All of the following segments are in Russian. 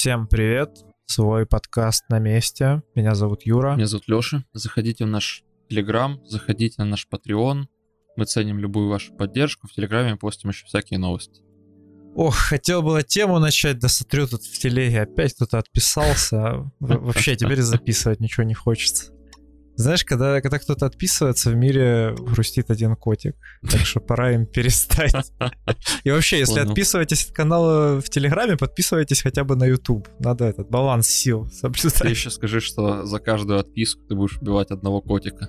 Всем привет! Свой подкаст на месте. Меня зовут Юра. Меня зовут Лёша. Заходите в наш Телеграм, заходите на наш Patreon. Мы ценим любую вашу поддержку. В Телеграме постим еще всякие новости. Ох, хотел было тему начать, да смотрю тут в телеге, опять кто-то отписался. Вообще теперь записывать ничего не хочется. Знаешь, когда, когда кто-то отписывается, в мире грустит один котик. Так что пора им перестать. И вообще, если отписываетесь от канала в Телеграме, подписывайтесь хотя бы на YouTube. Надо этот баланс сил соблюдать. Ты еще скажи, что за каждую отписку ты будешь убивать одного котика.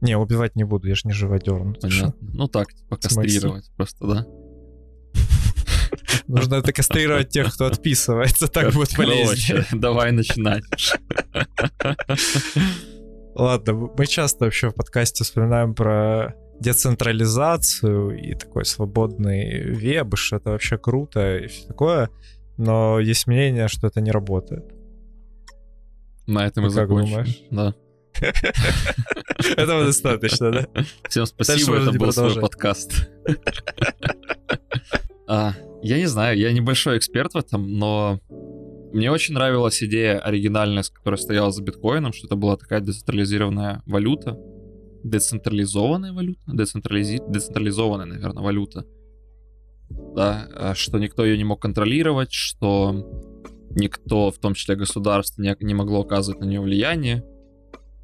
Не, убивать не буду, я же не живодер. Ну, Понятно. Ну так, типа кастрировать просто, да? Нужно это кастрировать тех, кто отписывается, так будет полезнее. Давай начинать. Ладно, мы часто вообще в подкасте вспоминаем про децентрализацию и такой свободный веб, что это вообще круто и все такое, но есть мнение, что это не работает. На этом и закончим. Да. Этого достаточно, да? Всем спасибо, это был свой подкаст. А, я не знаю, я небольшой эксперт в этом, но мне очень нравилась идея оригинальная, которая стояла за биткоином, что это была такая децентрализированная валюта. Децентрализованная валюта? Децентрализи... Децентрализованная, наверное, валюта. Да, а что никто ее не мог контролировать, что никто, в том числе государство, не, не могло оказывать на нее влияние.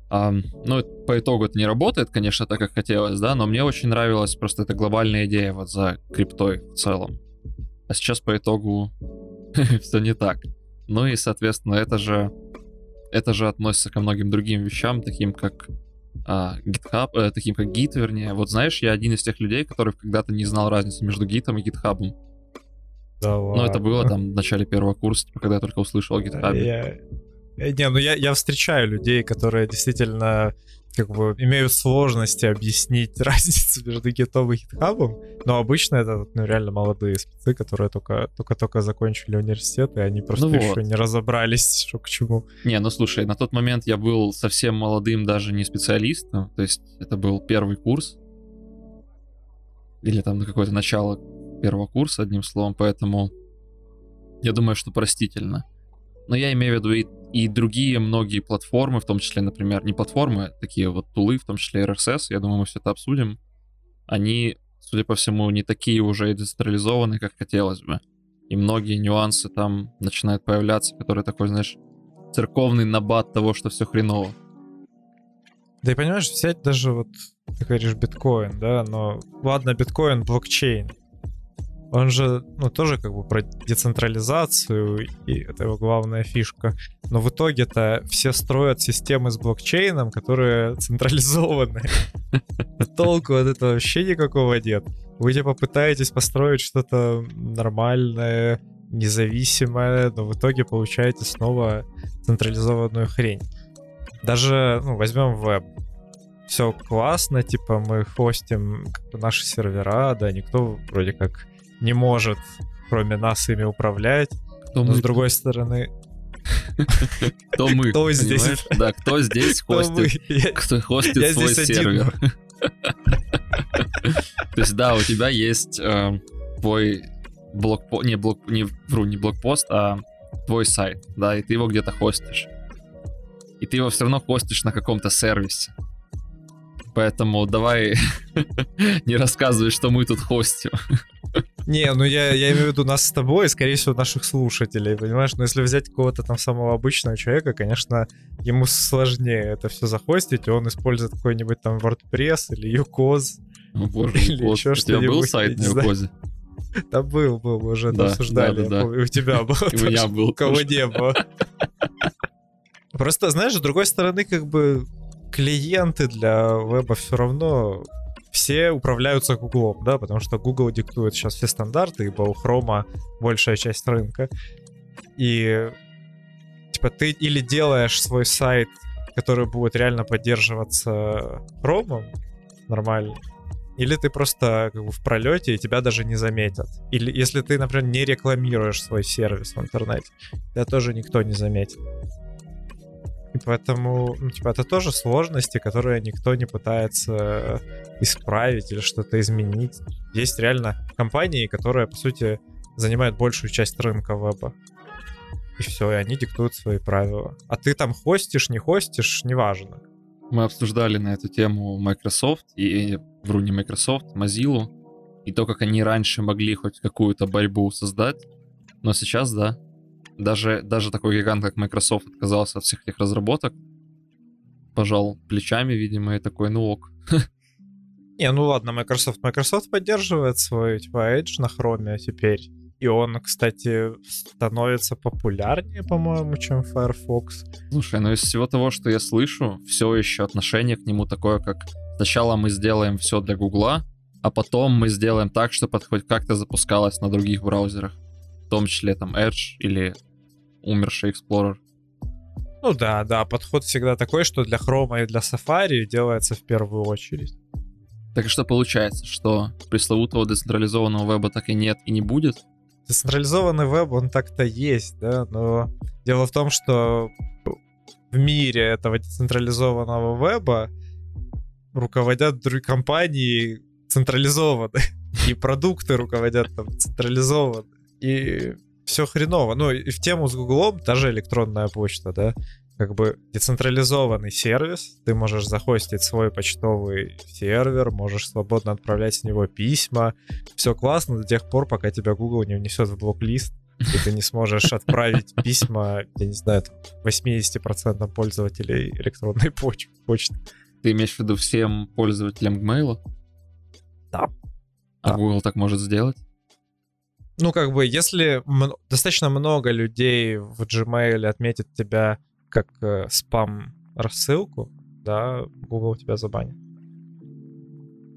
А, ну, по итогу это не работает, конечно, так, как хотелось, да, но мне очень нравилась просто эта глобальная идея вот за криптой в целом. А сейчас по итогу все не так. Ну и, соответственно, это же, это же относится ко многим другим вещам, таким как а, GitHub, э, таким как Git, вернее. Вот знаешь, я один из тех людей, который когда-то не знал разницы между Git и GitHub. Да ладно. Ну, это было там в начале первого курса, типа, когда я только услышал о GitHub. Я... Э, не, ну я, я встречаю людей, которые действительно как бы имеют сложности объяснить разницу между гитом и гитхабом, но обычно это ну, реально молодые спецы, которые только, только-только закончили университет, и они просто ну еще вот. не разобрались, что к чему. Не, ну слушай, на тот момент я был совсем молодым, даже не специалистом, то есть это был первый курс, или там на какое-то начало первого курса, одним словом, поэтому я думаю, что простительно. Но я имею в виду и и другие многие платформы, в том числе, например, не платформы, а такие вот тулы, в том числе RSS, я думаю, мы все это обсудим, они, судя по всему, не такие уже децентрализованные, как хотелось бы. И многие нюансы там начинают появляться, которые такой, знаешь, церковный набат того, что все хреново. Да и понимаешь, взять даже вот, ты говоришь, биткоин, да, но ладно, биткоин, блокчейн, он же, ну, тоже как бы про децентрализацию, и это его главная фишка. Но в итоге-то все строят системы с блокчейном, которые централизованы. Толку от этого вообще никакого нет. Вы типа пытаетесь построить что-то нормальное, независимое, но в итоге получаете снова централизованную хрень. Даже, ну, возьмем веб. Все классно, типа мы хостим наши сервера, да, никто вроде как не может, кроме нас, ими управлять. Кто Но мы? с другой стороны... Кто мы? Кто здесь? Да, кто здесь хостит, кто хостит свой сервер. То есть, да, у тебя есть э, твой блокпост, не блок, не вру, не блокпост, а твой сайт, да, и ты его где-то хостишь. И ты его все равно хостишь на каком-то сервисе. Поэтому давай не рассказывай, что мы тут хостим. Не, ну я, я имею в виду нас с тобой и, скорее всего, наших слушателей, понимаешь? Но если взять какого-то там самого обычного человека, конечно, ему сложнее это все захостить, и он использует какой-нибудь там WordPress или UCOS. Ну, боже, или UCOS. еще что-нибудь. У тебя был сайт на UCOS? Да был, был, уже да, обсуждали. Да, да, да. У тебя был. У меня был. У кого не было. Просто, знаешь, с другой стороны, как бы клиенты для веба все равно все управляются Google, да, потому что Google диктует сейчас все стандарты, ибо у Chrome большая часть рынка. И типа ты или делаешь свой сайт, который будет реально поддерживаться Chrome нормально, или ты просто как бы в пролете и тебя даже не заметят. Или если ты, например, не рекламируешь свой сервис в интернете, тебя тоже никто не заметит. И поэтому, ну, типа, это тоже сложности, которые никто не пытается исправить или что-то изменить. Есть реально компании, которые, по сути, занимают большую часть рынка веба. и все, и они диктуют свои правила. А ты там хостишь, не хостишь, неважно. Мы обсуждали на эту тему Microsoft и, вру, не Microsoft, Mozilla, и то, как они раньше могли хоть какую-то борьбу создать, но сейчас, да, даже, даже такой гигант, как Microsoft, отказался от всех этих разработок, пожал плечами, видимо, и такой, ну ок. Не, ну ладно, Microsoft. Microsoft поддерживает свой типа Edge на Chrome теперь. И он, кстати, становится популярнее, по-моему, чем Firefox. Слушай, ну из всего того, что я слышу, все еще отношение к нему такое, как сначала мы сделаем все для Гугла, а потом мы сделаем так, чтобы хоть как-то запускалось на других браузерах. В том числе там Edge или умерший Explorer. Ну да, да, подход всегда такой, что для Chrome и для Safari делается в первую очередь. Так что получается, что пресловутого децентрализованного веба так и нет и не будет? Децентрализованный веб, он так-то есть, да, но дело в том, что в мире этого децентрализованного веба руководят другие компании централизованы, и продукты руководят там централизованы, и все хреново. Ну, и в тему с Гуглом та же электронная почта, да, как бы децентрализованный сервис, ты можешь захостить свой почтовый сервер, можешь свободно отправлять с него письма, все классно до тех пор, пока тебя Google не внесет в блок-лист, и ты не сможешь отправить письма, я не знаю, там, 80% пользователей электронной поч- почты. Ты имеешь в виду всем пользователям Gmail? Да. А Да. Google так может сделать? Ну, как бы, если м- достаточно много людей в Gmail отметит тебя как э, спам-рассылку, да, Google тебя забанит.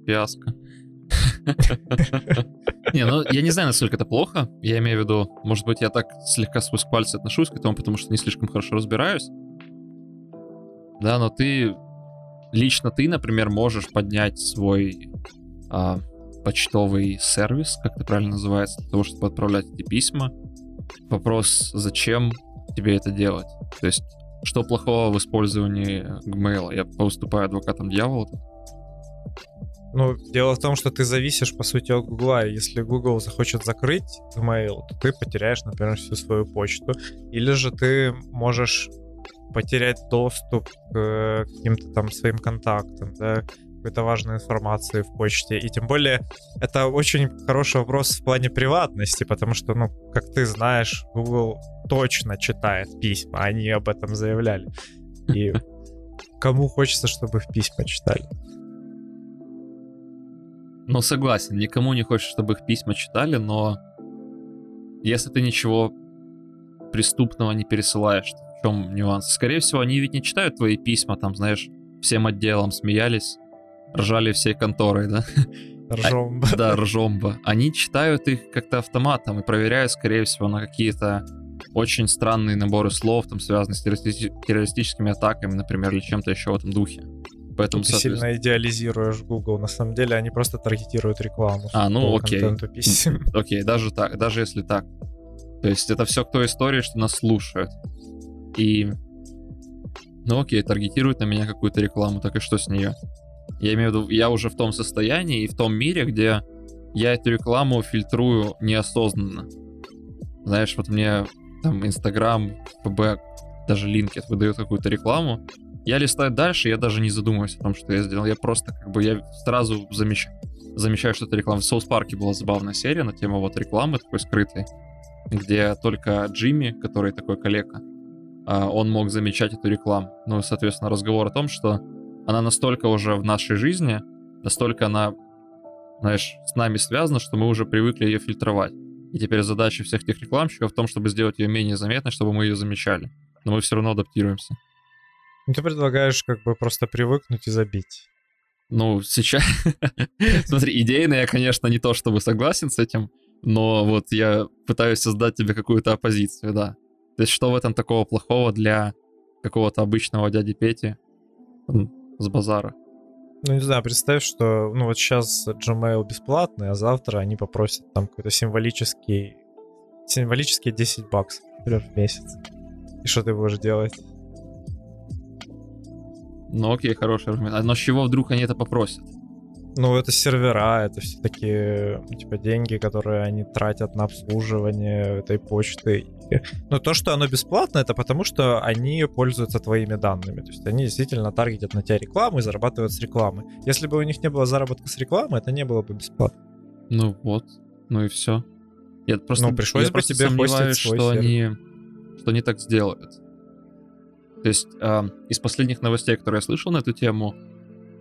Фиаско. Не, ну я не знаю, насколько это плохо. Я имею в виду, может быть, я так слегка сквозь пальцы отношусь к этому, потому что не слишком хорошо разбираюсь. Да, но ты лично ты, например, можешь поднять свой а, почтовый сервис, как это правильно называется, для того, чтобы отправлять эти письма. Вопрос, зачем тебе это делать? То есть, что плохого в использовании Gmail? Я выступаю адвокатом дьявола. Ну, дело в том, что ты зависишь, по сути, от Гугла. Если Google захочет закрыть Gmail, то ты потеряешь, например, всю свою почту. Или же ты можешь потерять доступ к э, каким-то там своим контактам, да, какой-то важной информации в почте. И тем более, это очень хороший вопрос в плане приватности, потому что, ну, как ты знаешь, Google точно читает письма, они об этом заявляли. И кому хочется, чтобы их письма читали? Ну, согласен, никому не хочется, чтобы их письма читали, но если ты ничего преступного не пересылаешь, в чем нюанс? Скорее всего, они ведь не читают твои письма, там, знаешь, всем отделом смеялись, ржали всей конторой, да? Ржом. Да, ржомба. Они читают их как-то автоматом и проверяют, скорее всего, на какие-то очень странные наборы слов, там, связанные с террористи- террористическими атаками, например, или чем-то еще в этом духе. Поэтому, Ты соответственно- сильно идеализируешь Google. На самом деле они просто таргетируют рекламу. А, ну, окей. писем. Окей, даже так, даже если так. То есть это все к той истории, что нас слушают. И... Ну окей, таргетируют на меня какую-то рекламу, так и что с нее? Я имею в виду, я уже в том состоянии и в том мире, где я эту рекламу фильтрую неосознанно. Знаешь, вот мне там Инстаграм, ФБ, даже Линкет выдает какую-то рекламу, я листаю дальше, я даже не задумываюсь о том, что я сделал. Я просто как бы, я сразу замечаю, замечаю, что это реклама. В Соус Парке была забавная серия на тему вот рекламы такой скрытой, где только Джимми, который такой коллега, а, он мог замечать эту рекламу. Ну, соответственно, разговор о том, что она настолько уже в нашей жизни, настолько она, знаешь, с нами связана, что мы уже привыкли ее фильтровать. И теперь задача всех этих рекламщиков в том, чтобы сделать ее менее заметной, чтобы мы ее замечали. Но мы все равно адаптируемся. Ну, Ты предлагаешь как бы просто привыкнуть и забить. Ну, сейчас... Смотри, идейно я, конечно, не то чтобы согласен с этим, но вот я пытаюсь создать тебе какую-то оппозицию, да. То есть что в этом такого плохого для какого-то обычного дяди Пети с базара? Ну, не знаю, представь, что, ну, вот сейчас Gmail бесплатный, а завтра они попросят там какой-то символический, символические 10 баксов, например, в месяц. И что ты будешь делать? Ну окей, хороший аргумент. А но с чего вдруг они это попросят? Ну, это сервера, это все такие, типа, деньги, которые они тратят на обслуживание этой почты. Но то, что оно бесплатно, это потому, что они пользуются твоими данными. То есть они действительно таргетят на тебя рекламу и зарабатывают с рекламы. Если бы у них не было заработка с рекламы, это не было бы бесплатно. Ну вот, ну и все. Я просто, ну, пришлось я бы тебе сомневаюсь, что сервер. они, что они так сделают. То есть а, из последних новостей, которые я слышал на эту тему,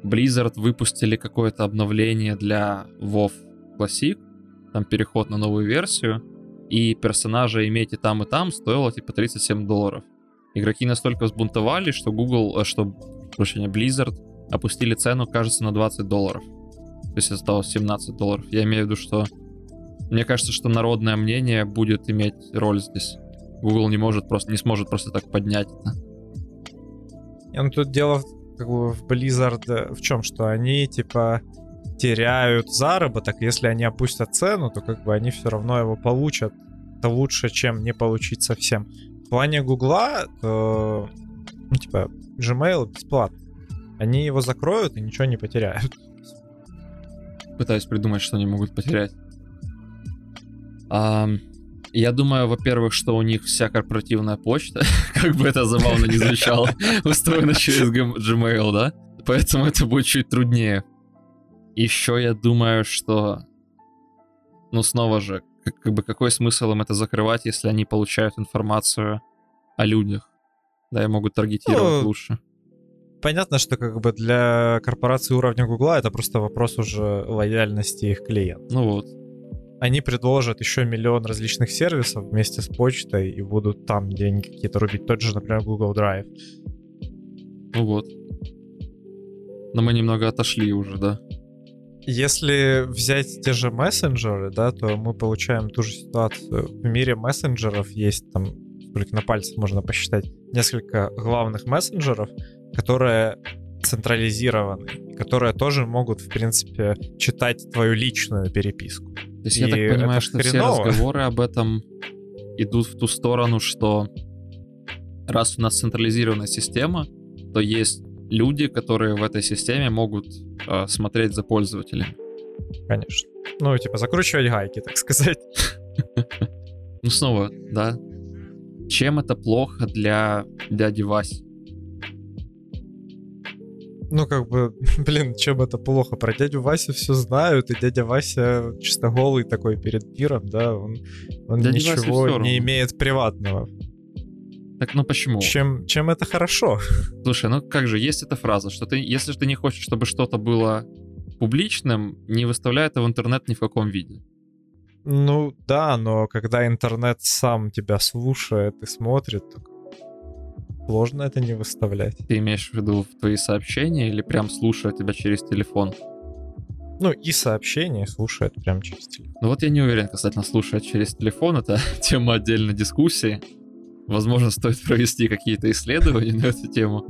Blizzard выпустили какое-то обновление для WoW Classic, там переход на новую версию, и персонажа иметь и там, и там стоило типа 37 долларов. Игроки настолько взбунтовались, что Google, э, что, прощения, Blizzard опустили цену, кажется, на 20 долларов. То есть осталось 17 долларов. Я имею в виду, что мне кажется, что народное мнение будет иметь роль здесь. Google не может просто, не сможет просто так поднять это. Ну, тут дело как бы в Blizzard э, в чем, что они, типа, теряют заработок. Если они опустят цену, то как бы они все равно его получат. Это лучше, чем не получить совсем. В плане Гугла, то, ну, типа, Gmail бесплатно. Они его закроют и ничего не потеряют. Пытаюсь придумать, что они могут потерять. Ам, я думаю, во-первых, что у них вся корпоративная почта, как бы это забавно не звучало, устроена через Gm- Gmail, да? Поэтому это будет чуть труднее. Еще я думаю, что... Ну, снова же, как, как бы какой смысл им это закрывать, если они получают информацию о людях? Да, и могут таргетировать Ну, лучше. Понятно, что как бы для корпорации уровня Гугла это просто вопрос уже лояльности их клиентов. Ну вот. Они предложат еще миллион различных сервисов вместе с почтой и будут там деньги какие-то рубить. Тот же, например, Google Drive. Ну вот. Но мы немного отошли уже, да? Если взять те же мессенджеры, да, то мы получаем ту же ситуацию. В мире мессенджеров есть там, сколько на пальцах можно посчитать, несколько главных мессенджеров, которые централизированы, которые тоже могут, в принципе, читать твою личную переписку. Есть И я так понимаю, что все хреново. разговоры об этом идут в ту сторону, что раз у нас централизированная система, то есть люди, которые в этой системе могут э, смотреть за пользователями. Конечно. Ну, типа, закручивать гайки, так сказать. Ну снова, да. Чем это плохо для дяди Васи? Ну, как бы, блин, чем это плохо? Про дядю Васю все знают, и дядя Вася чисто голый такой перед миром, да, он, он ничего не имеет приватного. Так, ну почему? Чем, чем это хорошо? Слушай, ну как же, есть эта фраза, что ты, если ты не хочешь, чтобы что-то было публичным, не выставляй это в интернет ни в каком виде. Ну, да, но когда интернет сам тебя слушает и смотрит, то сложно это не выставлять. Ты имеешь в виду в твои сообщения или прям слушая тебя через телефон? Ну, и сообщения слушает прям через телефон. Ну вот я не уверен касательно слушать через телефон, это тема отдельной дискуссии. Возможно, стоит провести какие-то исследования на эту тему.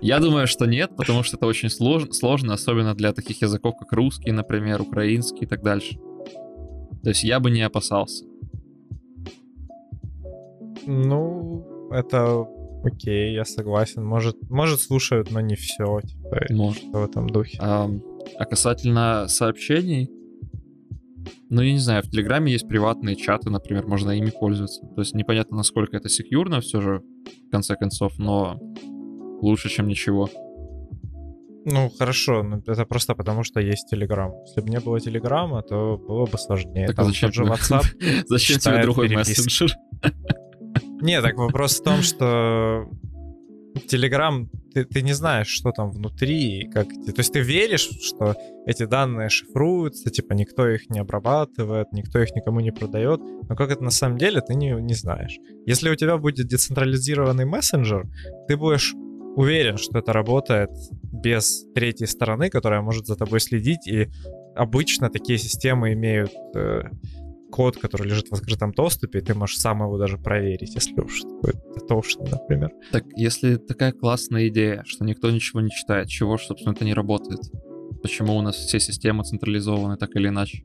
Я думаю, что нет, потому что это очень слож- сложно, особенно для таких языков, как русский, например, украинский и так дальше. То есть я бы не опасался. Ну, это окей, я согласен. Может, может слушают, но не все, типа, Может. в этом духе. А, а касательно сообщений, ну, я не знаю, в Телеграме есть приватные чаты, например, можно ими пользоваться. То есть непонятно, насколько это секьюрно все же, в конце концов, но лучше, чем ничего. Ну, хорошо, но это просто потому, что есть Телеграм. Если бы не было Телеграма, то было бы сложнее. Так а Там зачем же WhatsApp. Зачем тебе другой переписки. мессенджер? Не, так вопрос в том, что Телеграм, ты, ты не знаешь, что там внутри, как... То есть ты веришь, что эти данные шифруются, типа никто их не обрабатывает, никто их никому не продает, но как это на самом деле, ты не, не знаешь. Если у тебя будет децентрализированный мессенджер, ты будешь уверен, что это работает без третьей стороны, которая может за тобой следить, и обычно такие системы имеют э, код, который лежит в открытом доступе, и ты можешь сам его даже проверить, если уж дотошный, например. Так, если такая классная идея, что никто ничего не читает, чего ж, собственно, это не работает? Почему у нас все системы централизованы так или иначе?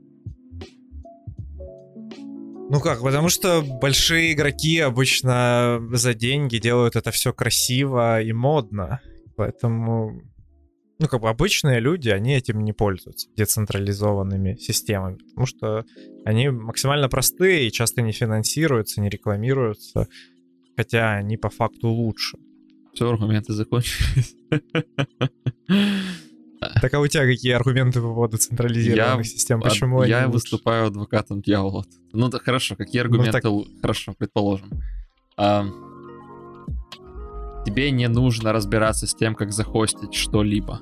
Ну как, потому что большие игроки обычно за деньги делают это все красиво и модно. Поэтому ну, как бы обычные люди, они этим не пользуются, децентрализованными системами, потому что они максимально простые и часто не финансируются, не рекламируются, хотя они по факту лучше. Все, аргументы закончились. Так а у тебя какие аргументы по поводу централизированных Я- систем? Почему они Я лучше? выступаю адвокатом дьявола. Ну да, хорошо, какие аргументы? так- л- Хорошо, предположим. А, тебе не нужно разбираться с тем, как захостить что-либо.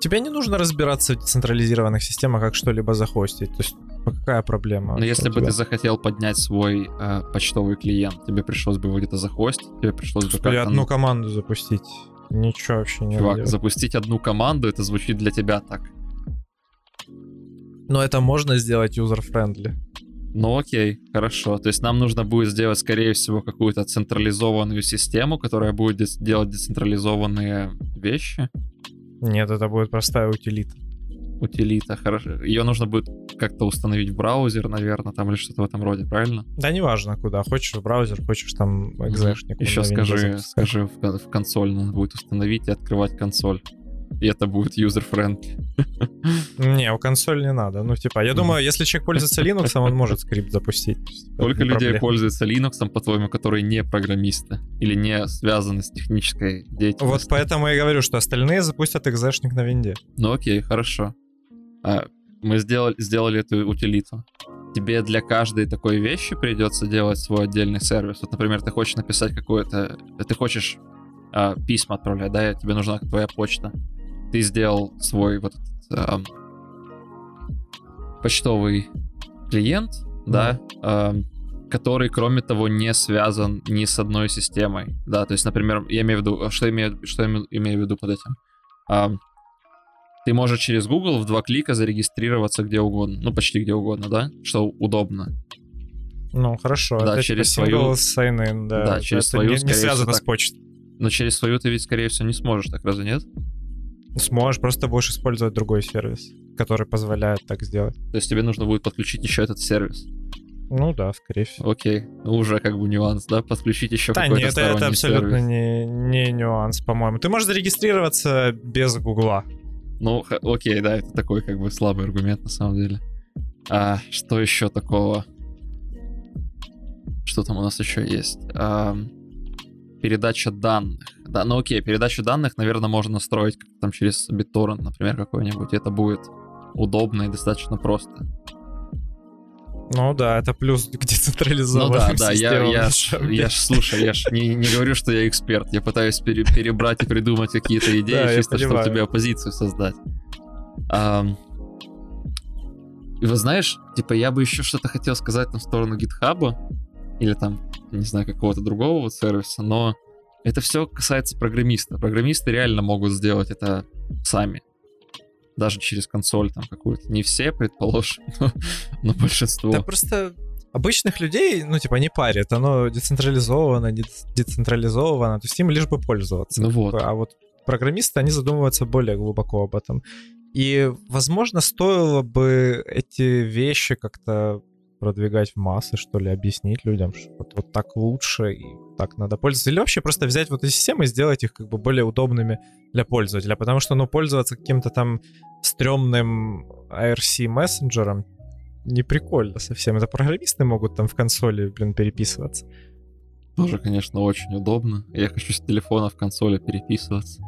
Тебе не нужно разбираться в децентрализированных системах, как что-либо захостить. То есть ну, какая проблема? Но Что если бы тебя? ты захотел поднять свой э, почтовый клиент, тебе пришлось бы его где-то захостить, тебе пришлось бы как-то... одну ну, команду запустить. Ничего вообще не Чувак, делать. запустить одну команду, это звучит для тебя так. Но это можно сделать user-friendly. Ну окей, хорошо. То есть нам нужно будет сделать, скорее всего, какую-то централизованную систему, которая будет делать децентрализованные вещи. Нет, это будет простая утилита. Утилита, хорошо. Ее нужно будет как-то установить в браузер, наверное, там или что-то в этом роде, правильно? Да неважно куда. Хочешь в браузер, хочешь там экзешник. Еще скажи, скажи в, в консоль надо будет установить и открывать консоль. И это будет user-friendly. Не, у консоль не надо. Ну, типа, я думаю, если человек пользуется Linux, он может скрипт запустить. То есть это Сколько не людей проблема. пользуются Linux, по-твоему, которые не программисты или не связаны с технической деятельностью? Вот поэтому я говорю, что остальные запустят экзешник на винде. Ну окей, хорошо. А, мы сделали, сделали эту утилиту. Тебе для каждой такой вещи придется делать свой отдельный сервис. Вот, например, ты хочешь написать какое-то... Ты хочешь а, письма отправлять, да, и тебе нужна твоя почта. Ты сделал свой вот ам, почтовый клиент, да, ам, который, кроме того, не связан ни с одной системой. Да, то есть, например, я имею в виду... Что имею, что имею- имею в виду под этим? Ам, ты можешь через Google в два клика зарегистрироваться где угодно. Ну, почти где угодно, да? Что удобно. Ну, хорошо. Да, это через типа свою- single sign-in, да. Да, Это через не- свою, не, скорее связано всего, с почтой. Но через свою ты ведь, скорее всего, не сможешь, так разве нет? Сможешь, просто будешь использовать другой сервис, который позволяет так сделать. То есть тебе нужно будет подключить еще этот сервис. Ну да, скорее всего. Окей. Ну, уже как бы нюанс, да? Подключить еще Да, какой-то нет, это, это абсолютно сервис. не, не нюанс, по-моему. Ты можешь зарегистрироваться без Гугла. Ну, окей, да, это такой как бы слабый аргумент на самом деле. А что еще такого? Что там у нас еще есть? Ам, передача данных. Да, ну окей, передачу данных, наверное, можно настроить как-то там через BitTorrent, например, какой-нибудь. Это будет удобно и достаточно просто. Ну да, это плюс к Ну децентрализованным да, да, я, я, ж, я ж, слушай, я ж не, не говорю, что я эксперт. Я пытаюсь пере- перебрать и придумать какие-то идеи, Да, чисто чтобы тебе оппозицию создать. И вы знаешь, типа, я бы еще что-то хотел сказать на сторону гитхаба, или там, не знаю, какого-то другого вот сервиса, но это все касается программиста. Программисты реально могут сделать это сами. Даже через консоль там какую-то. Не все, предположим, но, но большинство. Да просто обычных людей, ну, типа, не парит. Оно децентрализовано, дец- децентрализовано. То есть им лишь бы пользоваться. Ну вот. А вот программисты, они задумываются более глубоко об этом. И, возможно, стоило бы эти вещи как-то продвигать в массы, что ли, объяснить людям, что вот, вот так лучше и так надо пользоваться. Или вообще просто взять вот эти системы и сделать их как бы более удобными для пользователя. Потому что, ну, пользоваться каким-то там стрёмным IRC мессенджером не прикольно совсем. Это программисты могут там в консоли, блин, переписываться. Тоже, конечно, очень удобно. Я хочу с телефона в консоли переписываться.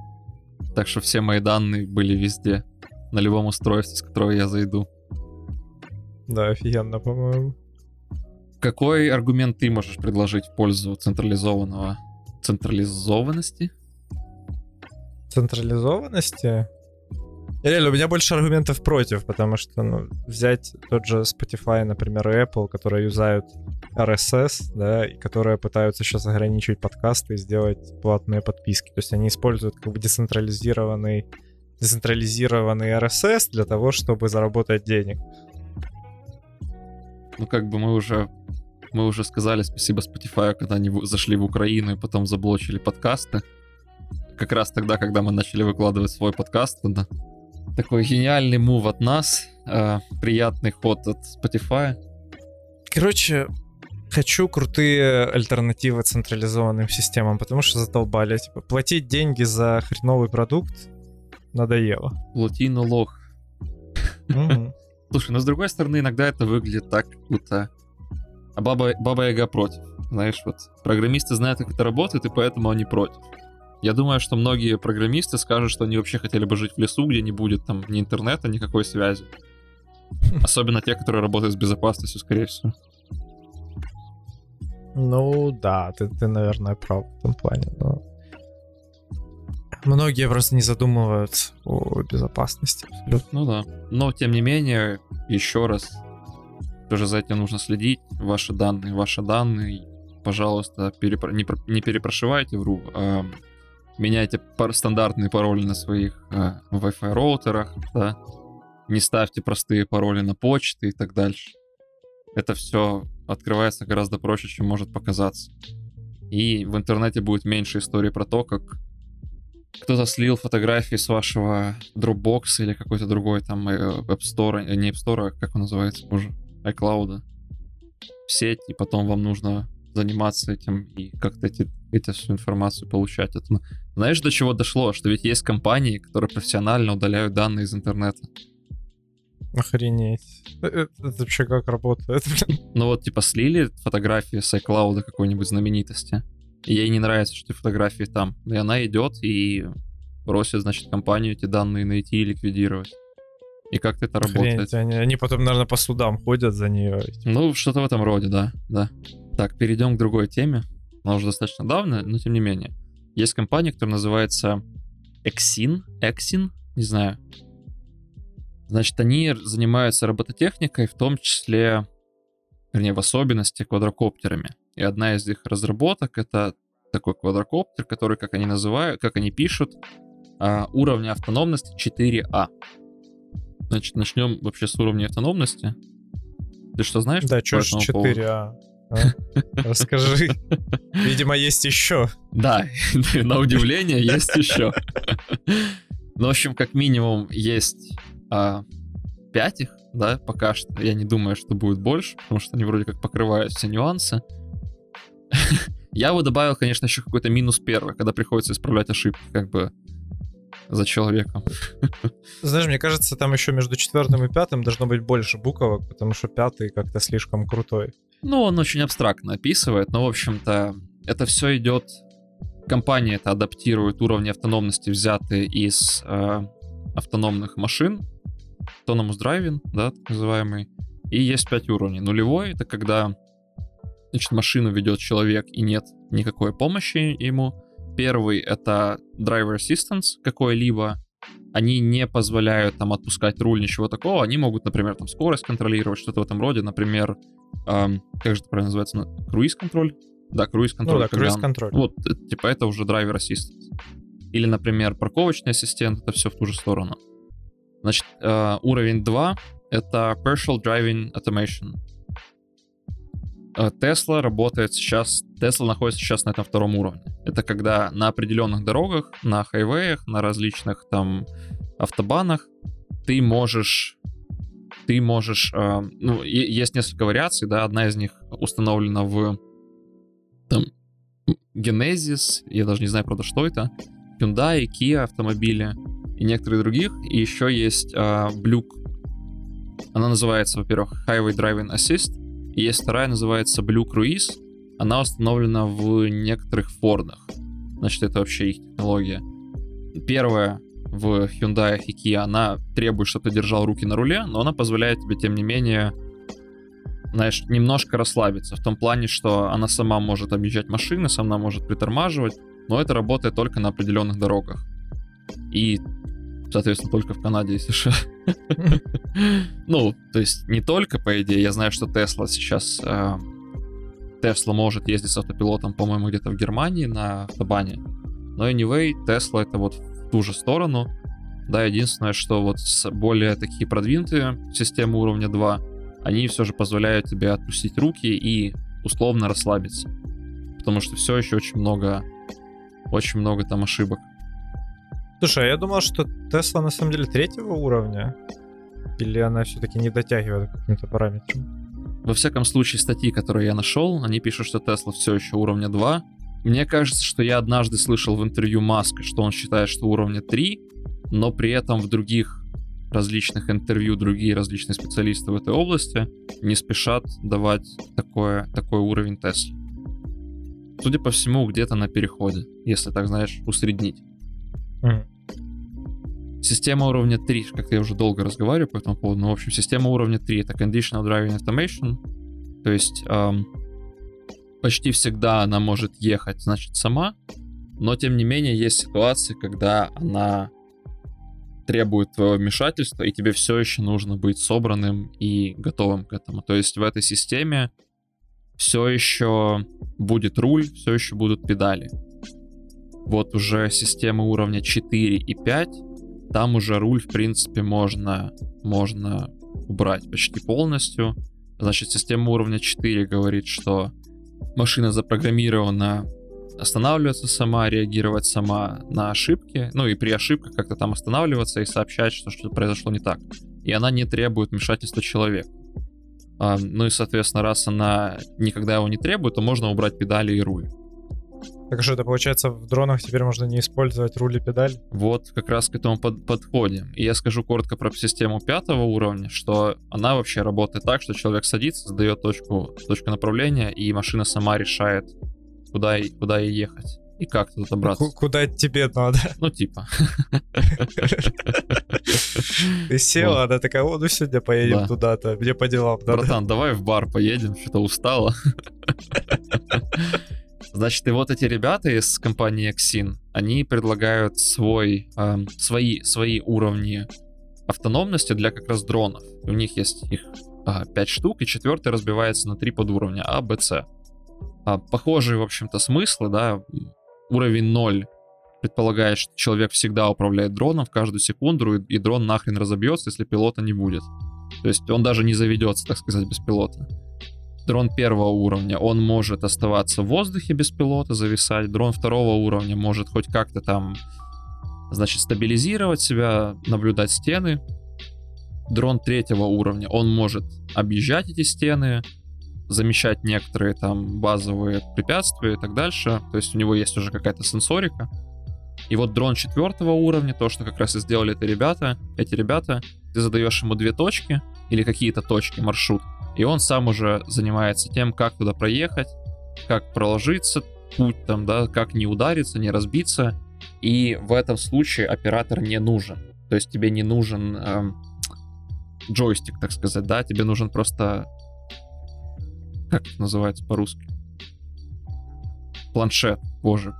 Так что все мои данные были везде. На любом устройстве, с которого я зайду. Да, офигенно, по-моему. Какой аргумент ты можешь предложить в пользу централизованного централизованности? Централизованности? Реально, у меня больше аргументов против, потому что, ну, взять тот же Spotify, например, и Apple, которые юзают RSS, да, и которые пытаются сейчас ограничивать подкасты и сделать платные подписки. То есть они используют как бы децентрализированный децентрализированный RSS для того, чтобы заработать денег. Ну, как бы мы уже мы уже сказали спасибо Spotify, когда они зашли в Украину и потом заблочили подкасты. Как раз тогда, когда мы начали выкладывать свой подкаст, да. Такой гениальный мув от нас, э, приятный ход от Spotify. Короче, хочу крутые альтернативы централизованным системам, потому что задолбали. Типа, платить деньги за хреновый продукт надоело. Плутина лох. Мгм. Слушай, но с другой стороны, иногда это выглядит так, будто а баба, баба Яга против. Знаешь, вот программисты знают, как это работает, и поэтому они против. Я думаю, что многие программисты скажут, что они вообще хотели бы жить в лесу, где не будет там ни интернета, никакой связи. Особенно те, которые работают с безопасностью, скорее всего. Ну да, ты, ты, наверное, прав в этом плане. но Многие просто не задумываются о безопасности. Ну да. Но, тем не менее, еще раз, тоже за этим нужно следить. Ваши данные, ваши данные. Пожалуйста, перепро- не, про- не перепрошивайте вру. а меняйте пар- стандартные пароли на своих а, Wi-Fi роутерах, да. Не ставьте простые пароли на почты и так дальше. Это все открывается гораздо проще, чем может показаться. И в интернете будет меньше историй про то, как кто-то слил фотографии с вашего Dropbox или какой-то другой там э, App Store, э, не App Store, а как он называется, боже, iCloud в сеть, и потом вам нужно заниматься этим и как-то эти, эту всю информацию получать. Это, ну, знаешь, до чего дошло? Что ведь есть компании, которые профессионально удаляют данные из интернета. Охренеть. Э, э, Это, вообще как работает? Ну вот, типа, слили фотографии с iCloud какой-нибудь знаменитости, и ей не нравится, что эти фотографии там. И она идет и просит, значит, компанию эти данные найти и ликвидировать. И как-то это работает. Охренеть, они, они потом, наверное, по судам ходят за нее. Ну, что-то в этом роде, да, да. Так, перейдем к другой теме. Она уже достаточно давно, но тем не менее. Есть компания, которая называется Exin, Exin, не знаю. Значит, они занимаются робототехникой, в том числе, вернее, в особенности квадрокоптерами. И одна из их разработок — это такой квадрокоптер, который, как они называют, как они пишут, а, уровня автономности 4А. Значит, начнем вообще с уровня автономности. Ты что знаешь? Да, чё ж этому поводу? 4, а? а? Расскажи. Видимо, есть еще. Да, на удивление есть еще. Ну, в общем, как минимум есть а, 5 их, да, пока что. Я не думаю, что будет больше, потому что они вроде как покрывают все нюансы. Я бы добавил, конечно, еще какой-то минус первый, когда приходится исправлять ошибки, как бы за человеком. Знаешь, мне кажется, там еще между четвертым и пятым должно быть больше буквок, потому что пятый как-то слишком крутой. Ну, он очень абстрактно описывает, но, в общем-то, это все идет... Компания это адаптирует уровни автономности, взятые из э, автономных машин, Autonomous Driving, да, так называемый, и есть 5 уровней. Нулевой — это когда значит, машину ведет человек и нет никакой помощи ему. Первый — это Driver Assistance какой-либо. Они не позволяют там отпускать руль, ничего такого. Они могут, например, там скорость контролировать, что-то в этом роде. Например, эм, как же это правильно называется? Ну, Круиз-контроль? Да, круиз-контроль. Ну да, когда он- круиз-контроль. вот, э, типа, это уже драйвер ассистент. Или, например, парковочный ассистент, это все в ту же сторону. Значит, э, уровень 2 — это Partial Driving Automation. Э, Tesla работает сейчас, Tesla находится сейчас на этом втором уровне. Это когда на определенных дорогах, на хайвеях, на различных там автобанах ты можешь ты можешь, э, ну, е- есть несколько вариаций, да, одна из них установлена в там Genesis, я даже не знаю, правда, что это, Hyundai, Kia автомобили и некоторые других. И еще есть а, Blue. Она называется, во-первых, Highway Driving Assist. Есть вторая, называется Blue Cruise. Она установлена в некоторых Фордах. Значит, это вообще их технология. Первая в Hyundai и Kia, она требует, чтобы ты держал руки на руле, но она позволяет тебе, тем не менее, знаешь, немножко расслабиться. В том плане, что она сама может объезжать машины, сама может притормаживать, но это работает только на определенных дорогах. И, соответственно, только в Канаде и США. Ну, то есть не только, по идее. Я знаю, что Тесла сейчас... э, Тесла может ездить с автопилотом, по-моему, где-то в Германии на автобане. Но anyway, Тесла это вот в ту же сторону. Да, единственное, что вот с более такие продвинутые системы уровня 2, они все же позволяют тебе отпустить руки и условно расслабиться. Потому что все еще очень много, очень много там ошибок. Слушай, а я думал, что Тесла на самом деле третьего уровня. Или она все-таки не дотягивает к каким-то параметрам? Во всяком случае, статьи, которые я нашел, они пишут, что Тесла все еще уровня 2. Мне кажется, что я однажды слышал в интервью Маска, что он считает, что уровня 3. но при этом в других различных интервью другие различные специалисты в этой области не спешат давать такое, такой уровень Теслы. Судя по всему, где-то на переходе, если так, знаешь, усреднить. Mm. Система уровня 3, как я уже долго разговариваю по этому поводу, но, в общем, система уровня 3 — это Conditional Driving Automation, то есть эм, почти всегда она может ехать, значит, сама, но, тем не менее, есть ситуации, когда она требует твоего вмешательства, и тебе все еще нужно быть собранным и готовым к этому. То есть в этой системе все еще будет руль, все еще будут педали. Вот уже система уровня 4 и 5, там уже руль, в принципе, можно, можно убрать почти полностью. Значит, система уровня 4 говорит, что машина запрограммирована останавливаться сама, реагировать сама на ошибки, ну и при ошибках как-то там останавливаться и сообщать, что что-то произошло не так. И она не требует вмешательства человека. А, ну и, соответственно, раз она никогда его не требует, то можно убрать педали и руль. Так что это получается в дронах теперь можно не использовать руль и педаль? Вот как раз к этому под, подходим. И я скажу коротко про систему пятого уровня, что она вообще работает так, что человек садится, задает точку, точку направления, и машина сама решает, куда, куда ей ехать. И как тут добраться? Куда тебе надо? Ну, типа. Ты села, она такая, ну сегодня поедем туда-то, мне по делам надо. Братан, давай в бар поедем, что-то устала. Значит, и вот эти ребята из компании Exin, они предлагают свой, э, свои, свои уровни автономности для как раз дронов. У них есть их а, 5 штук, и четвертый разбивается на три подуровня А, Б, С. А, похожие, в общем-то, смыслы, да, уровень 0 предполагает, что человек всегда управляет дроном в каждую секунду, и, и дрон нахрен разобьется, если пилота не будет. То есть он даже не заведется, так сказать, без пилота. Дрон первого уровня, он может оставаться в воздухе без пилота, зависать. Дрон второго уровня может хоть как-то там, значит, стабилизировать себя, наблюдать стены. Дрон третьего уровня, он может объезжать эти стены, замещать некоторые там базовые препятствия и так дальше. То есть у него есть уже какая-то сенсорика. И вот дрон четвертого уровня, то, что как раз и сделали эти ребята, эти ребята, ты задаешь ему две точки или какие-то точки, маршрут, и он сам уже занимается тем, как туда проехать, как проложиться путь там, да, как не удариться, не разбиться. И в этом случае оператор не нужен. То есть тебе не нужен эм, джойстик, так сказать, да, тебе нужен просто как это называется по-русски? Планшет, боже.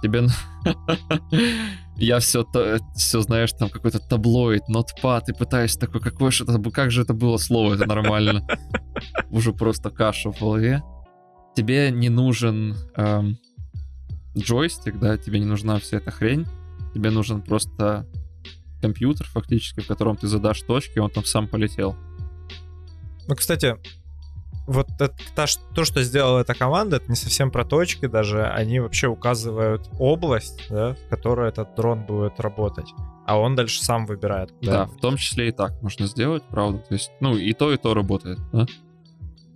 Тебе... Я все, то, все, знаешь, там какой-то таблоид, нотпад, и пытаюсь такой, какое же это, как же это было слово, это нормально. Уже просто каша в голове. Тебе не нужен эм, джойстик, да, тебе не нужна вся эта хрень. Тебе нужен просто компьютер, фактически, в котором ты задашь точки, и он там сам полетел. Ну, кстати, вот это, та, то, что сделала эта команда, это не совсем про точки даже. Они вообще указывают область, да, в которой этот дрон будет работать. А он дальше сам выбирает. Куда да, в том числе и так можно сделать, правда. То есть, ну, и то, и то работает, да?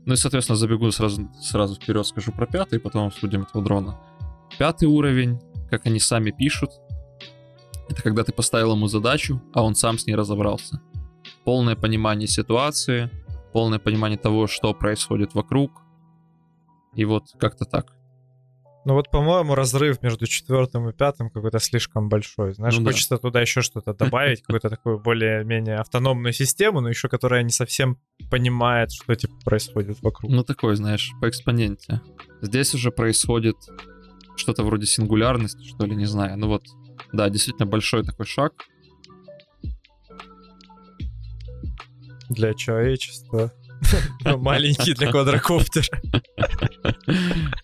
Ну и, соответственно, забегу сразу, сразу вперед, скажу про пятый, потом обсудим этого дрона. Пятый уровень, как они сами пишут, это когда ты поставил ему задачу, а он сам с ней разобрался. Полное понимание ситуации, полное понимание того, что происходит вокруг. И вот как-то так. Ну вот, по-моему, разрыв между четвертым и пятым какой-то слишком большой. Знаешь, ну, хочется да. туда еще что-то добавить, какую-то такую более-менее автономную систему, но еще которая не совсем понимает, что типа происходит вокруг. Ну такой, знаешь, по экспоненте. Здесь уже происходит что-то вроде сингулярности, что ли, не знаю. Ну вот, да, действительно большой такой шаг. Для человечества. Маленький для квадрокоптера.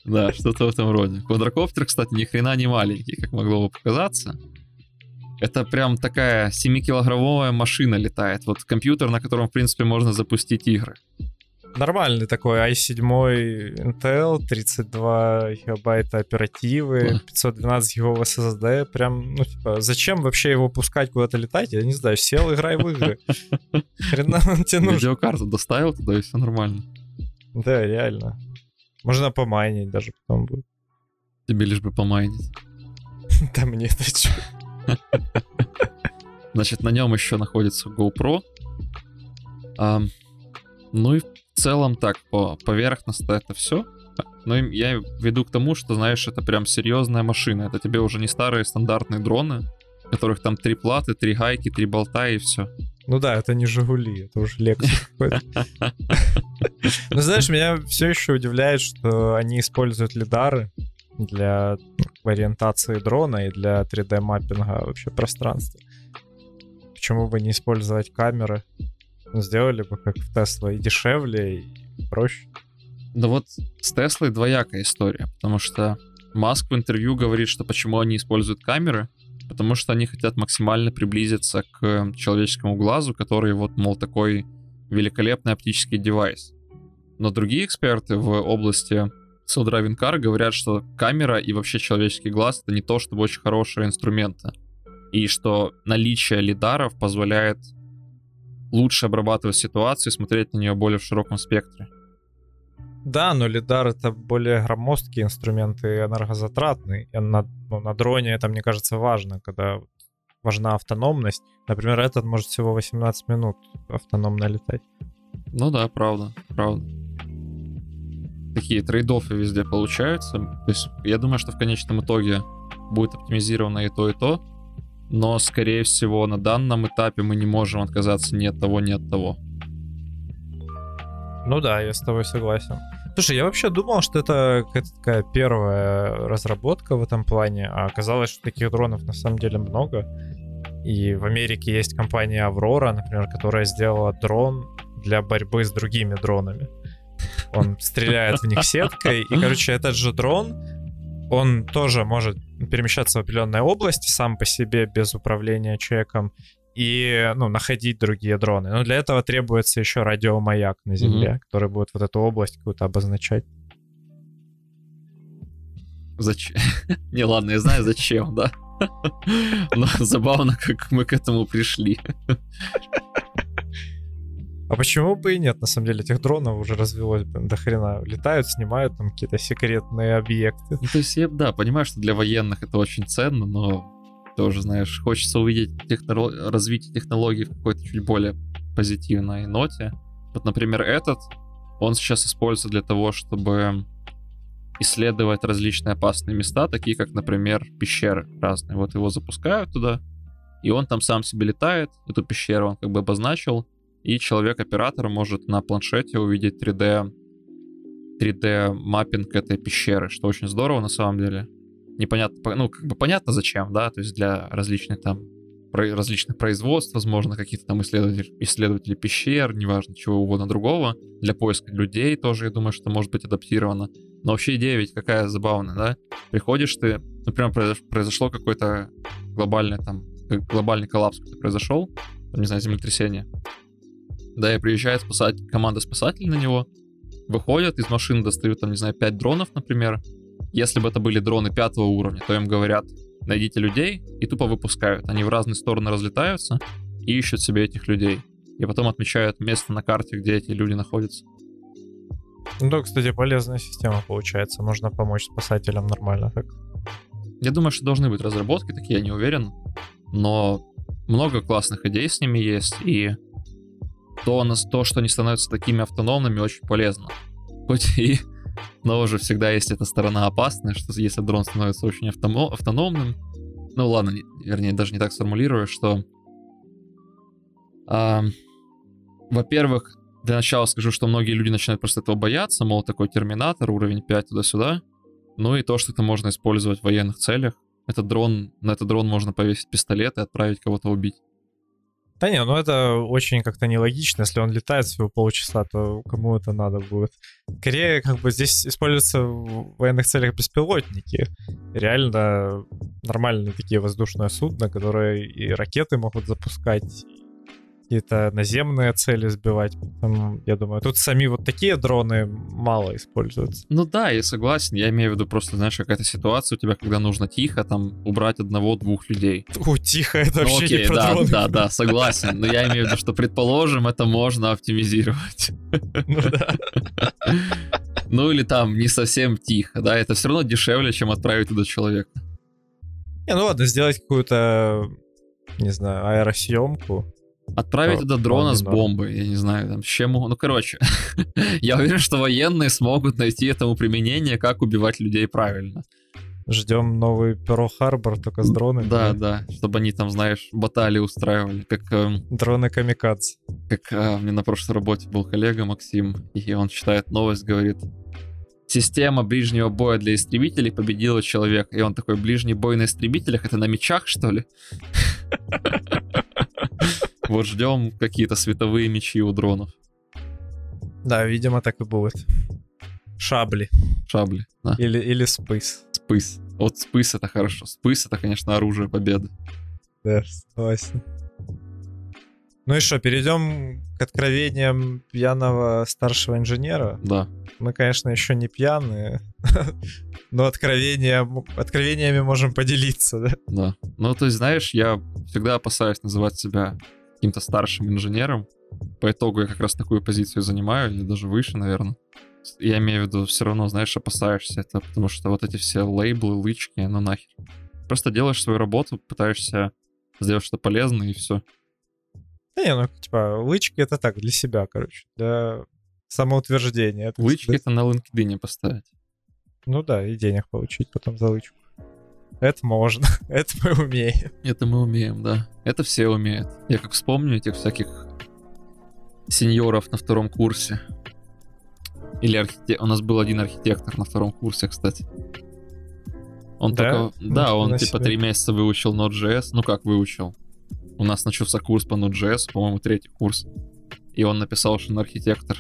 Да, что-то в этом роде. Квадрокоптер, кстати, ни хрена не маленький, как могло бы показаться. Это прям такая 7-килограммовая машина летает. Вот компьютер, на котором, в принципе, можно запустить игры. Нормальный такой i7 Intel, 32 гигабайта оперативы, 512 гигов SSD. Прям, ну, типа, зачем вообще его пускать куда-то летать? Я не знаю, сел, играй в игры. Хрена он тебе нужен. Видеокарту доставил туда, и все нормально. Да, реально. Можно помайнить даже потом будет. Тебе лишь бы помайнить. Да мне-то что. Значит, на нем еще находится GoPro. А, ну и в целом так, по поверхностно это все. Но я веду к тому, что, знаешь, это прям серьезная машина. Это тебе уже не старые стандартные дроны, у которых там три платы, три гайки, три болта и все. Ну да, это не Жигули, это уже Lexus какой-то. Ну знаешь, меня все еще удивляет, что они используют лидары для ориентации дрона и для 3D-маппинга вообще пространства. Почему бы не использовать камеры? Сделали бы как в Тесла и дешевле, и проще. Да вот с Теслой двоякая история, потому что Маск в интервью говорит, что почему они используют камеры, потому что они хотят максимально приблизиться к человеческому глазу, который вот, мол, такой великолепный оптический девайс. Но другие эксперты в области self-driving car говорят, что камера и вообще человеческий глаз это не то, чтобы очень хорошие инструменты. И что наличие лидаров позволяет лучше обрабатывать ситуацию и смотреть на нее более в широком спектре. Да, но лидар это более громоздкие инструменты и энергозатратные. И на, ну, на дроне это, мне кажется, важно, когда важна автономность. Например, этот может всего 18 минут автономно летать. Ну да, правда, правда. Такие трейдофы везде получаются. То есть я думаю, что в конечном итоге будет оптимизировано и то, и то. Но, скорее всего, на данном этапе мы не можем отказаться ни от того, ни от того. Ну да, я с тобой согласен. Слушай, я вообще думал, что это какая-то такая первая разработка в этом плане, а оказалось, что таких дронов на самом деле много. И в Америке есть компания Aurora, например, которая сделала дрон для борьбы с другими дронами. Он стреляет в них сеткой, и, короче, этот же дрон, он тоже может перемещаться в определенной области сам по себе без управления человеком и ну, находить другие дроны. Но для этого требуется еще радиомаяк на Земле, mm-hmm. который будет вот эту область какую-то обозначать. Зачем? Не, ладно, я знаю зачем, да. Но забавно, как мы к этому пришли. А почему бы и нет? На самом деле, этих дронов уже развелось блин, до хрена. Летают, снимают там какие-то секретные объекты. Ну, то есть, я, да, понимаю, что для военных это очень ценно, но тоже, знаешь, хочется увидеть технолог... развитие технологий в какой-то чуть более позитивной ноте. Вот, например, этот, он сейчас используется для того, чтобы исследовать различные опасные места, такие как, например, пещеры разные. Вот его запускают туда, и он там сам себе летает, эту пещеру он как бы обозначил, и человек-оператор может на планшете увидеть 3D 3D маппинг этой пещеры, что очень здорово на самом деле непонятно, ну, как бы понятно зачем, да, то есть для различных там про, различных производств, возможно, каких-то там исследователей, исследователей пещер, неважно, чего угодно другого, для поиска людей тоже, я думаю, что может быть адаптировано. Но вообще идея ведь какая забавная, да? Приходишь ты, например, произошло какой-то глобальный там, глобальный коллапс произошел, там, не знаю, землетрясение. Да, и приезжает спасать, команда спасателей на него, выходят из машины, достают там, не знаю, 5 дронов, например, если бы это были дроны пятого уровня, то им говорят, найдите людей, и тупо выпускают. Они в разные стороны разлетаются и ищут себе этих людей. И потом отмечают место на карте, где эти люди находятся. Ну да, кстати, полезная система получается. Можно помочь спасателям нормально так. Я думаю, что должны быть разработки, такие я не уверен. Но много классных идей с ними есть, и то, то что они становятся такими автономными, очень полезно. Хоть и но уже всегда есть эта сторона опасная, что если дрон становится очень автомо- автономным, ну ладно, не, вернее, даже не так сформулирую, что... А, во-первых, для начала скажу, что многие люди начинают просто этого бояться, мол, такой терминатор, уровень 5 туда-сюда. Ну и то, что это можно использовать в военных целях. Этот дрон, на этот дрон можно повесить пистолет и отправить кого-то убить. Да не, ну это очень как-то нелогично. Если он летает всего полчаса, то кому это надо будет? Скорее, как бы здесь используются в военных целях беспилотники. Реально нормальные такие воздушные судна, которые и ракеты могут запускать, какие-то наземные цели сбивать. Поэтому, я думаю, тут сами вот такие дроны мало используются. Ну да, я согласен. Я имею в виду просто, знаешь, какая-то ситуация у тебя, когда нужно тихо там убрать одного-двух людей. У, тихо, это ну, вообще окей, не про да, дроны. да, да, согласен. Но я имею в виду, что, предположим, это можно оптимизировать. Ну да. Ну или там не совсем тихо, да, это все равно дешевле, чем отправить туда человека. Не, ну ладно, сделать какую-то не знаю, аэросъемку. Отправить туда дрона с бомбой, я не знаю, там, с чем Ну, короче, я уверен, что военные смогут найти этому применение, как убивать людей правильно. Ждем новый Перл Харбор, только с дронами. Да, да, чтобы они там, знаешь, баталии устраивали, как эм, Дроны камикадзе. как у меня на прошлой работе был коллега Максим, и он читает новость, говорит, система ближнего боя для истребителей победила человека. И он такой, ближний бой на истребителях, это на мечах, что ли? Вот ждем какие-то световые мечи у дронов. Да, видимо, так и будет. Шабли. Шабли, да. Или, или спейс. Спыс. Вот спыс это хорошо. Спыс это, конечно, оружие победы. Да, согласен. Ну и что, перейдем к откровениям пьяного старшего инженера. Да. Мы, конечно, еще не пьяные, но откровения, откровениями можем поделиться, да? Да. Ну, то есть, знаешь, я всегда опасаюсь называть себя каким-то старшим инженером. По итогу я как раз такую позицию занимаю, или даже выше, наверное. Я имею в виду, все равно, знаешь, опасаешься это, потому что вот эти все лейблы, лычки, ну нахер. Просто делаешь свою работу, пытаешься сделать что-то полезное, и все. Да не, ну, типа, лычки это так, для себя, короче, для самоутверждения. так Лычки сказать. это на LinkedIn поставить. Ну да, и денег получить потом за лычку. Это можно, это мы умеем. Это мы умеем, да. Это все умеют. Я как вспомню этих всяких сеньоров на втором курсе. Или архите... У нас был один архитектор на втором курсе, кстати. Он Да? только... Да, Ничего он типа три месяца выучил Node.js. Ну как выучил? У нас начался курс по Node.js, по-моему, третий курс. И он написал, что он архитектор.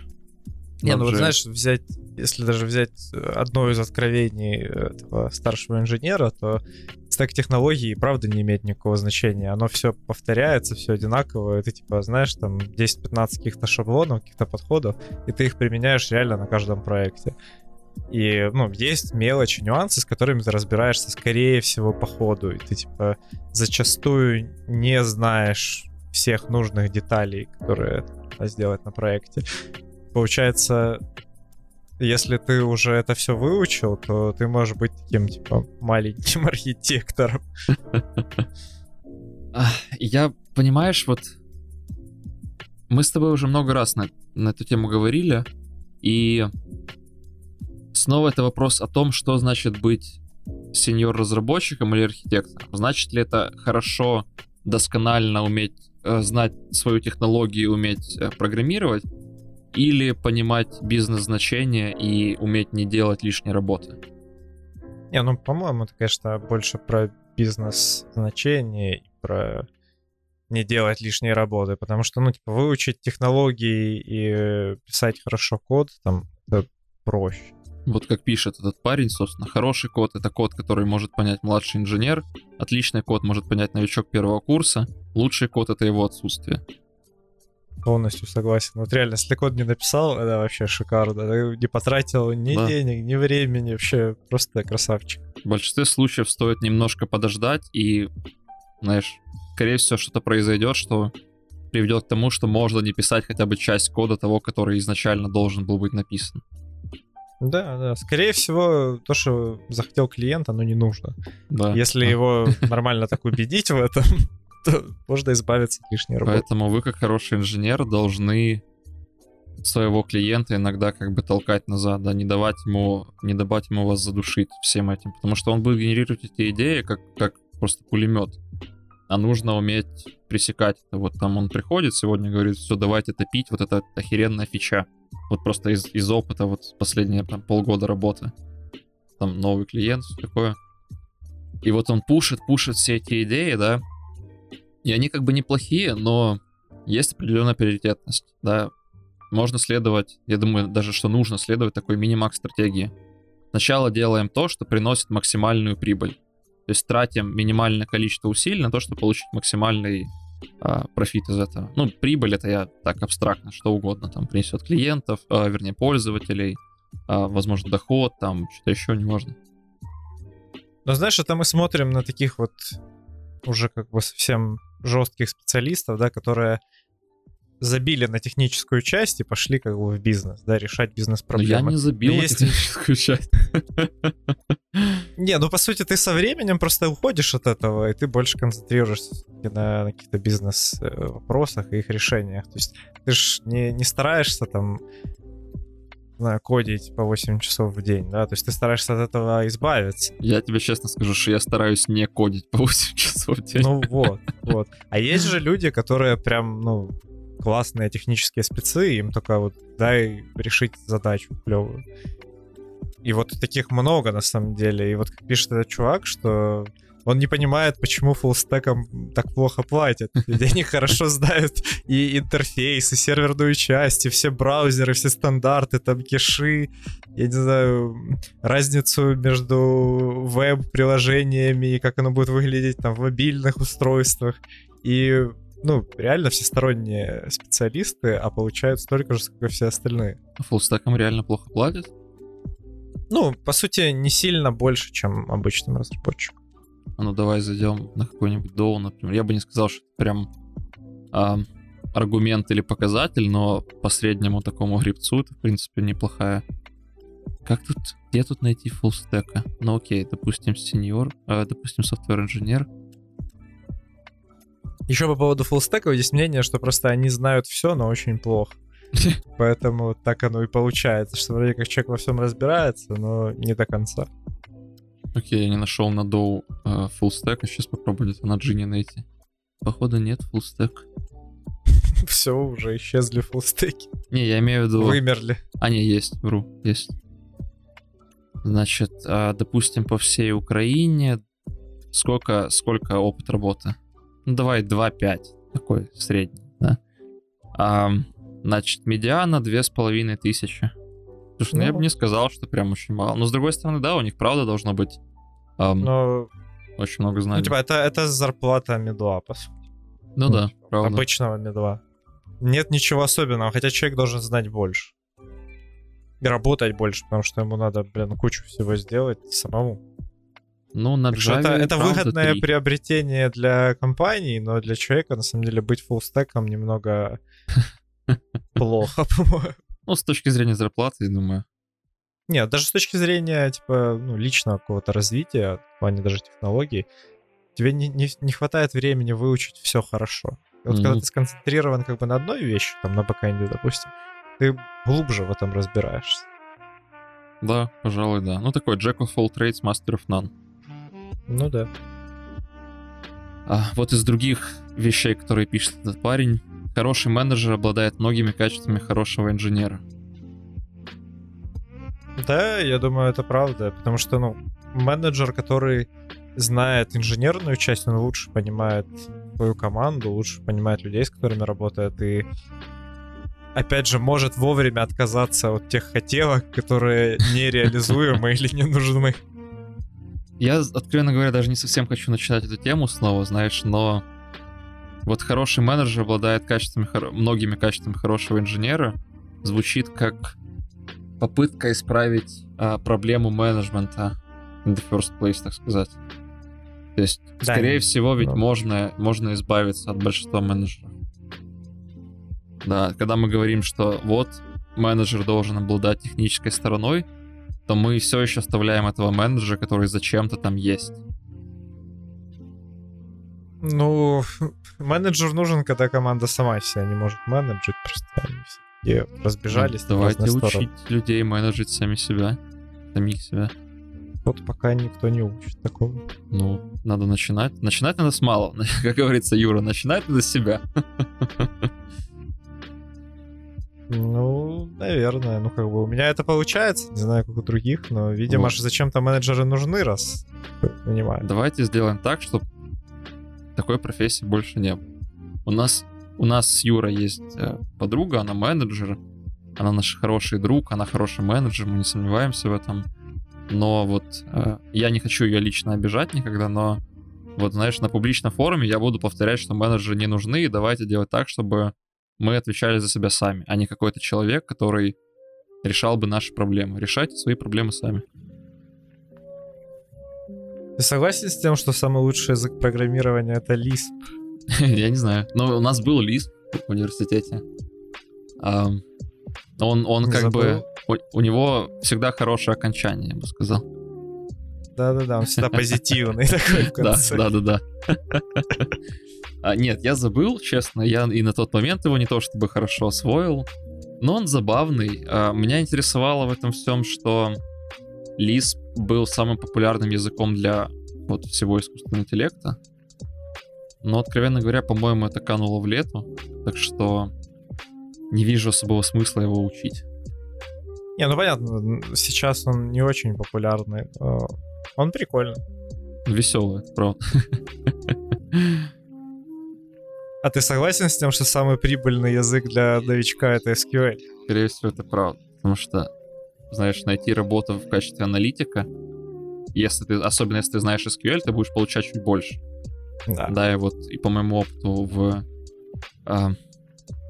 Не, ну вот знаешь, взять, если даже взять э, одно из откровений этого старшего инженера, то стек технологий правда не имеет никакого значения. Оно все повторяется, все одинаково. и Ты типа знаешь там 10-15 каких-то шаблонов, каких-то подходов, и ты их применяешь реально на каждом проекте. И, ну, есть мелочи, нюансы, с которыми ты разбираешься, скорее всего, по ходу. И ты, типа, зачастую не знаешь всех нужных деталей, которые сделать на проекте. Получается, если ты уже это все выучил, то ты можешь быть таким, типа, маленьким архитектором. Я, понимаешь, вот мы с тобой уже много раз на, на эту тему говорили, и снова это вопрос о том, что значит быть сеньор-разработчиком или архитектором. Значит ли это хорошо, досконально уметь э, знать свою технологию, уметь э, программировать, или понимать бизнес-значение и уметь не делать лишней работы? Не, ну, по-моему, это, конечно, больше про бизнес-значение и про не делать лишней работы, потому что, ну, типа, выучить технологии и писать хорошо код, там, это проще. Вот как пишет этот парень, собственно, хороший код — это код, который может понять младший инженер, отличный код может понять новичок первого курса, лучший код — это его отсутствие. Полностью согласен. Вот реально, если код не написал, это вообще шикарно. Ты не потратил ни Да. денег, ни времени, вообще просто красавчик. В большинстве случаев стоит немножко подождать, и, знаешь, скорее всего, что-то произойдет, что приведет к тому, что можно не писать хотя бы часть кода того, который изначально должен был быть написан. Да, да. Скорее всего, то, что захотел клиент, оно не нужно. Да. Если его нормально так убедить в этом, то можно избавиться от лишней работы. Поэтому вы, как хороший инженер, должны своего клиента иногда как бы толкать назад, да, не давать ему, не давать ему вас задушить всем этим, потому что он будет генерировать эти идеи как, как просто пулемет. А нужно уметь пресекать это. Вот там он приходит сегодня, говорит, все, давайте топить, вот это охеренная фича. Вот просто из, из опыта вот последние там, полгода работы. Там новый клиент, все такое. И вот он пушит, пушит все эти идеи, да, и они как бы неплохие, но есть определенная приоритетность, да. Можно следовать, я думаю, даже что нужно следовать такой минимак стратегии. Сначала делаем то, что приносит максимальную прибыль. То есть тратим минимальное количество усилий на то, чтобы получить максимальный а, профит из этого. Ну, прибыль это я так абстрактно, что угодно. Там принесет клиентов, а, вернее, пользователей, а, возможно, доход, там что-то еще не важно. Но знаешь, это мы смотрим на таких вот уже как бы совсем жестких специалистов, да, которые забили на техническую часть и пошли как бы в бизнес, да, решать Но я бизнес-проблемы. не забил есть- техническую часть. Не, ну по сути ты со временем просто уходишь от этого, и ты больше концентрируешься на, на каких-то бизнес-вопросах и их решениях. То есть ты же не, не стараешься там кодить по 8 часов в день, да, то есть ты стараешься от этого избавиться. Я тебе честно скажу, что я стараюсь не кодить по 8 часов в день. Ну вот, вот. А есть же люди, которые прям, ну, классные технические спецы, им только вот дай решить задачу клевую. И вот таких много на самом деле. И вот как пишет этот чувак, что он не понимает, почему фуллстекам так плохо платят. Ведь они хорошо знают и интерфейс, и серверную часть, и все браузеры, все стандарты, там кеши, я не знаю, разницу между веб-приложениями и как оно будет выглядеть там в мобильных устройствах. И ну, реально всесторонние специалисты, а получают столько же, сколько все остальные. Фуллстекам реально плохо платят? Ну, по сути, не сильно больше, чем обычным разработчикам. А ну давай зайдем на какой-нибудь доу, например. Я бы не сказал, что это прям а, аргумент или показатель, но по среднему такому грибцу это, в принципе, неплохая. Как тут, где тут найти фуллстека? Ну окей, допустим, сеньор, э, допустим, software инженер. Еще по поводу фуллстеков есть мнение, что просто они знают все, но очень плохо. Поэтому так оно и получается, что вроде как человек во всем разбирается, но не до конца. Окей, я не нашел на доу э, а сейчас попробую где-то на джине найти. Походу нет stack. Все, уже исчезли фуллстеки. Не, я имею в виду... Вымерли. А, не, есть, вру, есть. Значит, а, допустим, по всей Украине сколько, сколько опыт работы? Ну, давай 2-5, такой средний, да? А, значит, медиана 2500. Слушай, ну, ну я бы не сказал, что прям очень мало. Но с другой стороны, да, у них правда должно быть эм, Но... очень много знаний. Ну, типа, это, это зарплата медла, по сути. Ну, ну да, типа, правда. Обычного медла. Нет ничего особенного, хотя человек должен знать больше. И работать больше, потому что ему надо, блин, кучу всего сделать самому. Ну, на Java, это, это выгодное 3. приобретение для компании, но для человека, на самом деле, быть фуллстеком немного плохо, по-моему. Ну, с точки зрения зарплаты, я думаю. Нет, даже с точки зрения, типа, ну, личного какого-то развития, в плане даже технологий, тебе не, не, не хватает времени выучить все хорошо. И вот mm-hmm. когда ты сконцентрирован как бы на одной вещи, там, на бэкэнде, допустим, ты глубже в этом разбираешься. Да, пожалуй, да. Ну, такой Jack of all trades, master of none. Ну да. А, вот из других вещей, которые пишет этот парень, Хороший менеджер обладает многими качествами хорошего инженера. Да, я думаю, это правда, потому что, ну, менеджер, который знает инженерную часть, он лучше понимает свою команду, лучше понимает людей, с которыми работает, и опять же, может вовремя отказаться от тех хотелок, которые нереализуемы или не нужны. Я, откровенно говоря, даже не совсем хочу начинать эту тему снова, знаешь, но вот хороший менеджер обладает качествами, многими качествами хорошего инженера. Звучит как попытка исправить а, проблему менеджмента in the first place, так сказать. То есть, да, скорее нет. всего, ведь можно, можно избавиться от большинства менеджеров. Да, когда мы говорим, что вот менеджер должен обладать технической стороной, то мы все еще оставляем этого менеджера, который зачем-то там есть. Ну, менеджер нужен, когда команда сама себя не может менеджить, просто они все разбежались. Ну, давайте учить стороны. людей менеджить сами себя, самих себя. Вот пока никто не учит такого. Ну, надо начинать. Начинать надо с малого. Как говорится Юра, начинать надо с себя. Ну, наверное. Ну, как бы у меня это получается. Не знаю, как у других, но, видимо, вот. зачем-то менеджеры нужны, раз понимаю. Давайте сделаем так, чтобы такой профессии больше не было. У нас, у нас с Юрой есть э, подруга, она менеджер, она наш хороший друг, она хороший менеджер, мы не сомневаемся в этом. Но вот э, я не хочу ее лично обижать никогда, но вот знаешь, на публичном форуме я буду повторять, что менеджеры не нужны, и давайте делать так, чтобы мы отвечали за себя сами, а не какой-то человек, который решал бы наши проблемы. Решайте свои проблемы сами. Ты согласен с тем, что самый лучший язык программирования это Lisp? Я не знаю. Но у нас был Lisp в университете. Он, он как бы... У, него всегда хорошее окончание, я бы сказал. Да-да-да, он всегда позитивный такой в Да, конце. да, да, да. А, нет, я забыл, честно, я и на тот момент его не то чтобы хорошо освоил, но он забавный. А, Меня интересовало в этом всем, что Lisp был самым популярным языком для вот всего искусственного интеллекта. Но, откровенно говоря, по-моему, это кануло в лету, так что не вижу особого смысла его учить. Не, ну понятно, сейчас он не очень популярный. но Он прикольный. Веселый, правда. А ты согласен с тем, что самый прибыльный язык для новичка это SQL? Скорее всего, это правда. Потому что, знаешь, найти работу в качестве аналитика, если ты, особенно если ты знаешь SQL, ты будешь получать чуть больше. Да. Да, и вот и по моему опыту в а,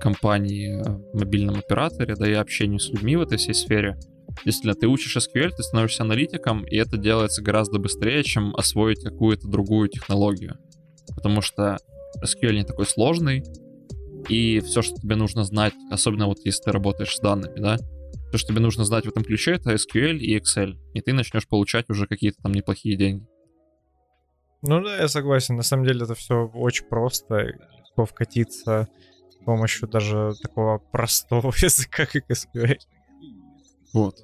компании, а, мобильном операторе, да и общению с людьми в этой всей сфере, действительно, ты учишь SQL, ты становишься аналитиком, и это делается гораздо быстрее, чем освоить какую-то другую технологию. Потому что SQL не такой сложный, и все, что тебе нужно знать, особенно вот если ты работаешь с данными, да, то, что тебе нужно знать в этом ключе, это SQL и Excel, и ты начнешь получать уже какие-то там неплохие деньги. Ну да, я согласен. На самом деле это все очень просто. Легко вкатиться с помощью даже такого простого языка, как SQL. Вот.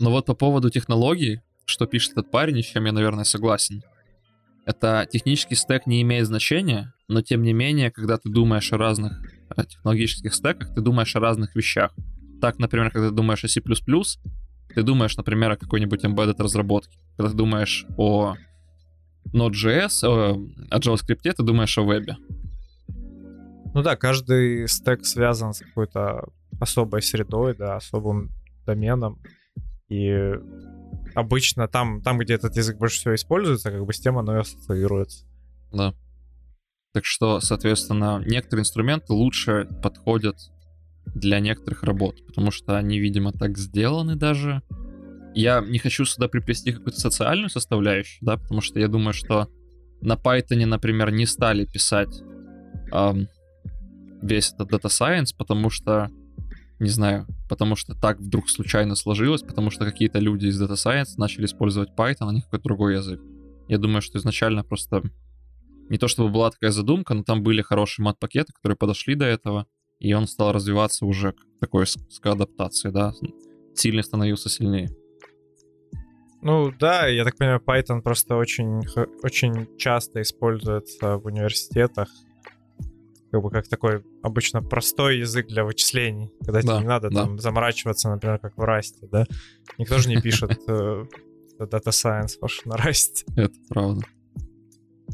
Но вот по поводу технологий, что пишет этот парень, и с чем я, наверное, согласен. Это технический стек не имеет значения, но тем не менее, когда ты думаешь о разных э, технологических стеках, ты думаешь о разных вещах. Так, например, когда ты думаешь о C++, ты думаешь, например, о какой-нибудь embedded разработке. Когда ты думаешь о Node.js, о, о JavaScript, ты думаешь о вебе. Ну да, каждый стек связан с какой-то особой средой, да, особым доменом. И обычно там, там, где этот язык больше всего используется, как бы с тем оно и ассоциируется. Да. Так что, соответственно, некоторые инструменты лучше подходят для некоторых работ, потому что они, видимо, так сделаны даже. Я не хочу сюда приплести какую-то социальную составляющую, да, потому что я думаю, что на Python, например, не стали писать ам, весь этот Data Science, потому что, не знаю, потому что так вдруг случайно сложилось, потому что какие-то люди из Data Science начали использовать Python, а не какой-то другой язык. Я думаю, что изначально просто не то чтобы была такая задумка, но там были хорошие мат-пакеты, которые подошли до этого, и он стал развиваться уже к такой с, с адаптацией, да, сильный становился сильнее. Ну да, я так понимаю, Python просто очень, очень часто используется в университетах. Как бы как такой обычно простой язык для вычислений, когда тебе Да, не надо да. там заморачиваться, например, как в Расте, да? Никто же не пишет э, Data Science ваш на Расте. Это правда.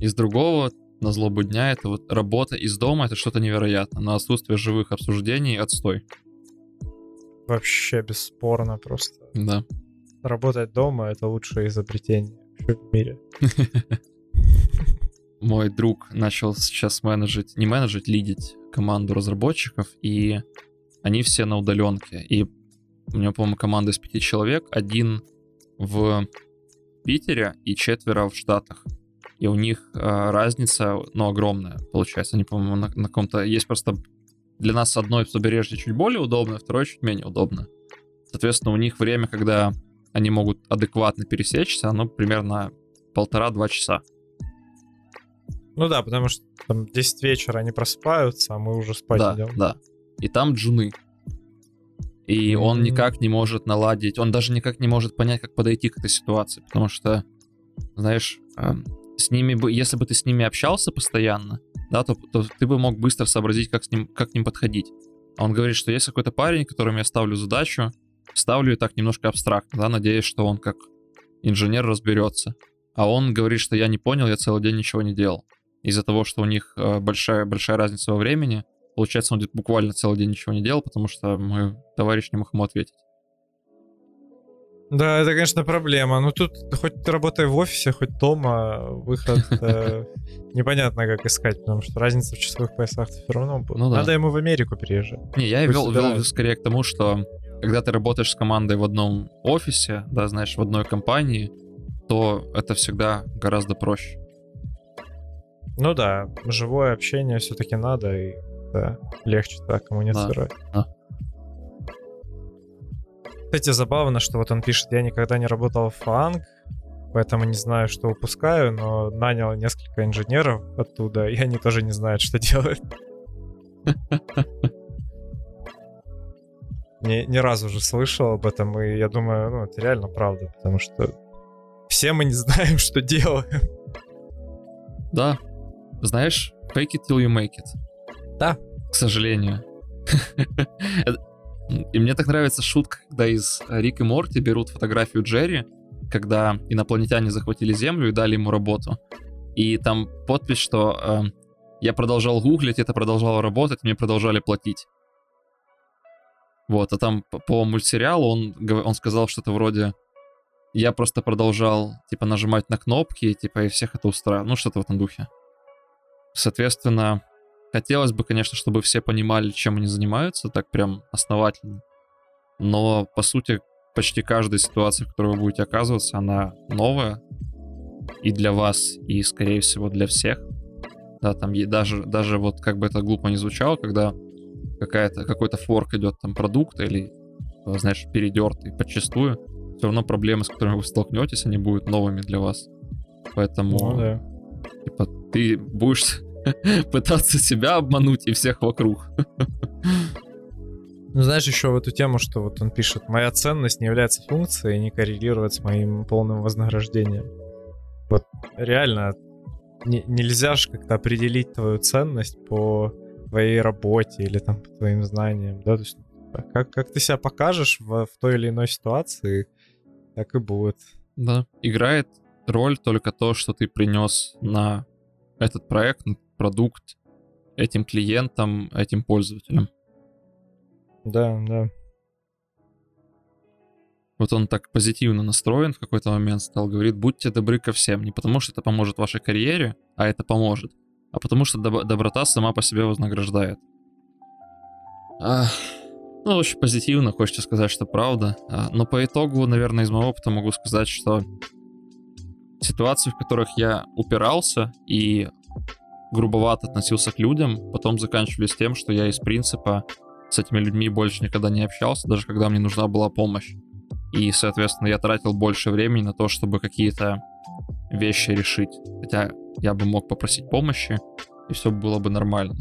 Из другого, на злобу дня, это вот работа из дома, это что-то невероятное. На отсутствие живых обсуждений отстой. Вообще бесспорно просто. Да. Работать дома — это лучшее изобретение в мире. Мой друг начал сейчас менеджить, не менеджить, лидить команду разработчиков, и они все на удаленке. И у него, по-моему, команда из пяти человек, один в Питере и четверо в Штатах. И у них э, разница, ну, огромная, получается. Они, по-моему, на, на каком-то... Есть просто для нас одно побережье чуть более удобное, второе чуть менее удобно. Соответственно, у них время, когда они могут адекватно пересечься, оно примерно полтора-два часа. Ну да, потому что там 10 вечера они просыпаются, а мы уже спать да, идем. да. И там джуны. И он М. никак не может наладить, он даже никак не может понять, как подойти к этой ситуации, потому что, знаешь, эм, с ними бы, если бы ты с ними общался постоянно, да, то, то ты бы мог быстро сообразить, как с ним, как к ним подходить. А он говорит, что есть какой-то парень, которому я ставлю задачу, ставлю ее так немножко абстрактно, да, надеясь, что он как инженер разберется. А он говорит, что я не понял, я целый день ничего не делал. Из-за того, что у них э, большая, большая разница во времени, получается, он буквально целый день ничего не делал, потому что мой товарищ не мог ему ответить. Да, это, конечно, проблема. Ну тут хоть ты работай в офисе, хоть дома, выход э, непонятно как искать, потому что разница в часовых поясах все равно будет. Ну да. Надо ему в Америку переезжать. Не, я Пусть вел, вел скорее к тому, что когда ты работаешь с командой в одном офисе, да, знаешь, в одной компании, то это всегда гораздо проще. Ну да, живое общение все-таки надо, и да, легче так коммуницировать. да. Кстати, забавно, что вот он пишет, я никогда не работал в фанк, поэтому не знаю, что упускаю, но нанял несколько инженеров оттуда, и они тоже не знают, что делать. Ни, ни разу уже слышал об этом, и я думаю, ну, это реально правда, потому что все мы не знаем, что делаем. Да. Знаешь, fake it till you make it. Да. К сожалению. И мне так нравится шутка, когда из Рик и Морти берут фотографию Джерри, когда инопланетяне захватили Землю и дали ему работу. И там подпись, что э, я продолжал гуглить, это продолжало работать, мне продолжали платить. Вот, а там по, по мультсериалу он, он сказал что-то вроде я просто продолжал, типа, нажимать на кнопки, типа, и всех это устраивало. Ну, что-то в этом духе. Соответственно, хотелось бы, конечно, чтобы все понимали, чем они занимаются, так прям основательно. Но, по сути, почти каждая ситуация, в которой вы будете оказываться, она новая. И для вас, и, скорее всего, для всех. Да, там даже, даже вот как бы это глупо не звучало, когда какая-то, какой-то форк идет там продукта или, знаешь, передертый подчастую, все равно проблемы, с которыми вы столкнетесь, они будут новыми для вас. Поэтому, ну, да. типа, ты будешь пытаться себя обмануть и всех вокруг. Ну, знаешь, еще в эту тему, что вот он пишет, моя ценность не является функцией и не коррелирует с моим полным вознаграждением. Вот реально, не, нельзя же как-то определить твою ценность по твоей работе или там по твоим знаниям, да, то есть как, как ты себя покажешь в, в той или иной ситуации, так и будет. Да. Играет роль только то, что ты принес на этот проект, продукт этим клиентам, этим пользователям. Да, да. Вот он так позитивно настроен в какой-то момент стал, говорит, будьте добры ко всем. Не потому, что это поможет вашей карьере, а это поможет, а потому что доб- доброта сама по себе вознаграждает. Ах. Ну, очень позитивно, хочется сказать, что правда. А, но по итогу, наверное, из моего опыта могу сказать, что ситуации, в которых я упирался и грубовато относился к людям, потом заканчивались тем, что я из принципа с этими людьми больше никогда не общался, даже когда мне нужна была помощь. И, соответственно, я тратил больше времени на то, чтобы какие-то вещи решить. Хотя я бы мог попросить помощи, и все было бы нормально.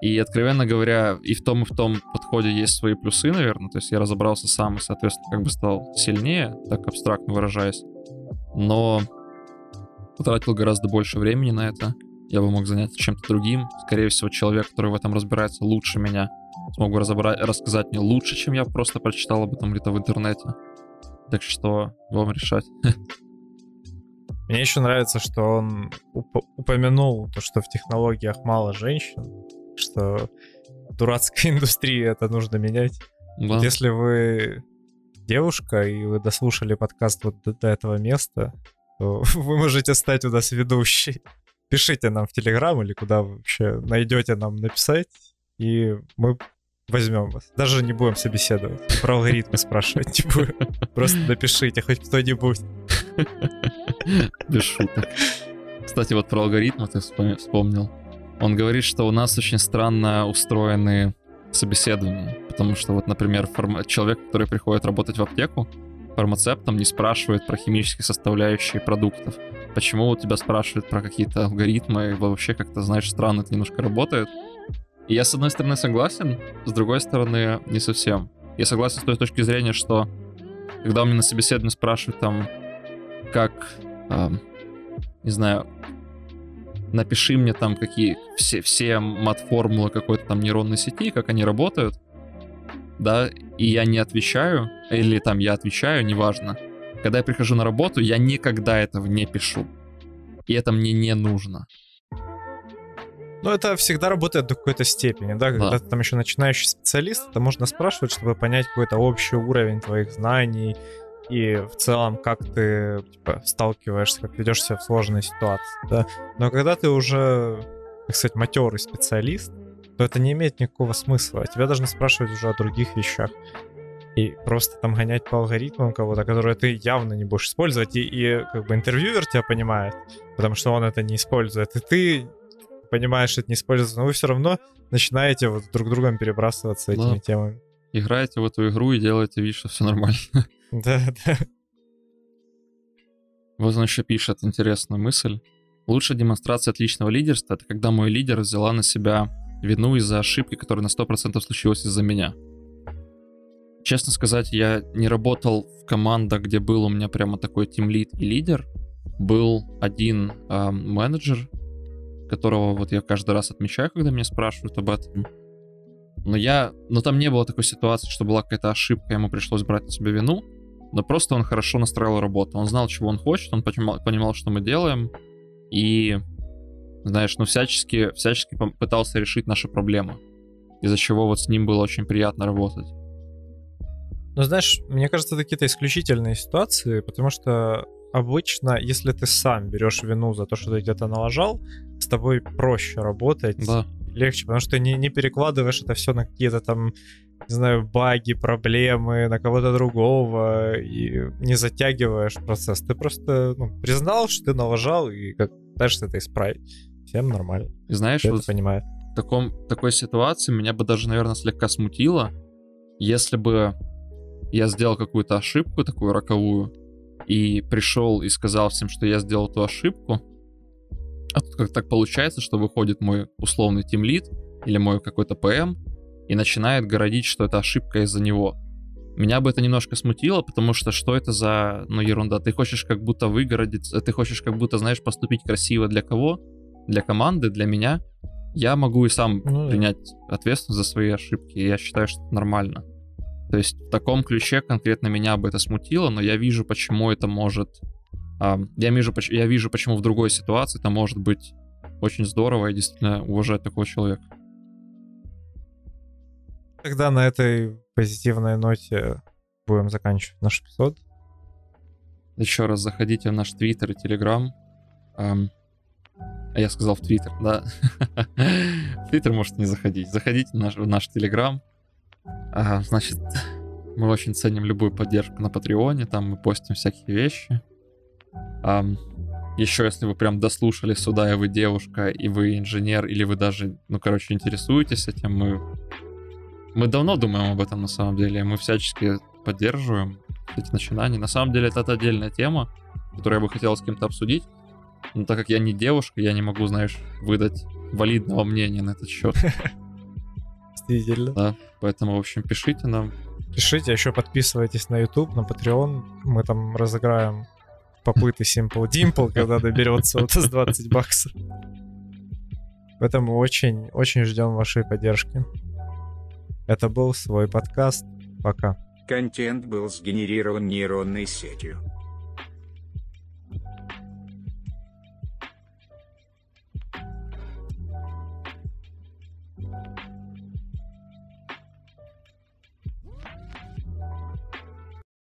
И, откровенно говоря, и в том, и в том подходе есть свои плюсы, наверное. То есть я разобрался сам и, соответственно, как бы стал сильнее, так абстрактно выражаясь. Но потратил гораздо больше времени на это. Я бы мог заняться чем-то другим. Скорее всего, человек, который в этом разбирается лучше меня, смог бы разобрать, рассказать мне лучше, чем я просто прочитал об этом где-то в интернете. Так что вам решать. Мне еще нравится, что он уп- упомянул то, что в технологиях мало женщин что дурацкая индустрия это нужно менять. Да. Вот если вы девушка, и вы дослушали подкаст вот до, до этого места, то вы можете стать у нас ведущей. Пишите нам в Телеграм или куда вы вообще найдете нам написать, и мы возьмем вас. Даже не будем собеседовать. Про алгоритмы спрашивать не будем. Просто напишите хоть кто-нибудь. Без шуток. Кстати, вот про алгоритмы ты вспомнил. Он говорит, что у нас очень странно устроены собеседования, потому что вот, например, фарма... человек, который приходит работать в аптеку, фармацептом не спрашивает про химические составляющие продуктов. Почему у тебя спрашивают про какие-то алгоритмы, вообще как-то, знаешь, странно это немножко работает. И я, с одной стороны, согласен, с другой стороны, не совсем. Я согласен с той точки зрения, что когда у меня на собеседовании спрашивают там, как, э, не знаю, напиши мне там какие все, все мат-формулы какой-то там нейронной сети, как они работают, да, и я не отвечаю, или там я отвечаю, неважно. Когда я прихожу на работу, я никогда этого не пишу. И это мне не нужно. Ну, это всегда работает до какой-то степени, да? Когда да. ты там еще начинающий специалист, это можно спрашивать, чтобы понять какой-то общий уровень твоих знаний, и в целом, как ты типа, сталкиваешься, как ведешь себя в сложной ситуации, да. Но когда ты уже, так сказать, матерый специалист, то это не имеет никакого смысла. Тебя должны спрашивать уже о других вещах. И просто там гонять по алгоритмам кого-то, которые ты явно не будешь использовать, и, и как бы интервьюер тебя понимает, потому что он это не использует, и ты понимаешь, что это не используется, но вы все равно начинаете вот друг другом перебрасываться этими да. темами. Играете в эту игру и делаете вид, что все нормально. Да, да. Вот он еще пишет интересную мысль. Лучшая демонстрация отличного лидерства — это когда мой лидер взяла на себя вину из-за ошибки, которая на 100% случилась из-за меня. Честно сказать, я не работал в командах, где был у меня прямо такой тимлид и лидер. Был один э, менеджер, которого вот я каждый раз отмечаю, когда меня спрашивают об этом. Но я, но там не было такой ситуации, что была какая-то ошибка, ему пришлось брать на себя вину. Но просто он хорошо настраивал работу. Он знал, чего он хочет, он понимал, понимал что мы делаем. И, знаешь, ну всячески, всячески пытался решить наши проблемы. Из-за чего вот с ним было очень приятно работать. Ну, знаешь, мне кажется, это какие-то исключительные ситуации, потому что обычно, если ты сам берешь вину за то, что ты где-то налажал, с тобой проще работать. Да. Легче, потому что ты не, не перекладываешь это все на какие-то там, не знаю, баги, проблемы, на кого-то другого, и не затягиваешь процесс. Ты просто ну, признал, что ты налажал, и как дальше это исправить. Всем нормально. И знаешь, Ты вот это понимает. в таком, такой ситуации меня бы даже, наверное, слегка смутило, если бы я сделал какую-то ошибку такую роковую, и пришел и сказал всем, что я сделал эту ошибку, а тут как так получается, что выходит мой условный тимлид или мой какой-то ПМ и начинает городить, что это ошибка из-за него. Меня бы это немножко смутило, потому что что это за, ну, ерунда? Ты хочешь как будто выгородить, ты хочешь как будто, знаешь, поступить красиво для кого? Для команды, для меня. Я могу и сам Ну да. принять ответственность за свои ошибки, и я считаю, что это нормально. То есть в таком ключе конкретно меня бы это смутило, но я вижу, почему это может... я, вижу, я вижу, почему в другой ситуации это может быть очень здорово и действительно уважать такого человека. Тогда на этой позитивной ноте будем заканчивать наш эпизод. Еще раз заходите в наш твиттер и телеграм. Ам, а я сказал в твиттер, да. В твиттер можете не заходить. Заходите в наш, в наш телеграм. Значит, мы очень ценим любую поддержку на Патреоне. Там мы постим всякие вещи. Еще, если вы прям дослушали сюда, и вы девушка, и вы инженер, или вы даже, ну, короче, интересуетесь этим, мы, мы давно думаем об этом на самом деле. Мы всячески поддерживаем эти начинания. На самом деле это отдельная тема, которую я бы хотел с кем-то обсудить. Но так как я не девушка, я не могу, знаешь, выдать валидного мнения на этот счет. Действительно. Да, поэтому, в общем, пишите нам. Пишите, а еще подписывайтесь на YouTube, на Patreon. Мы там разыграем попыты Simple Dimple, когда доберется вот с 20 баксов. Поэтому очень, очень ждем вашей поддержки. Это был свой подкаст. Пока. Контент был сгенерирован нейронной сетью.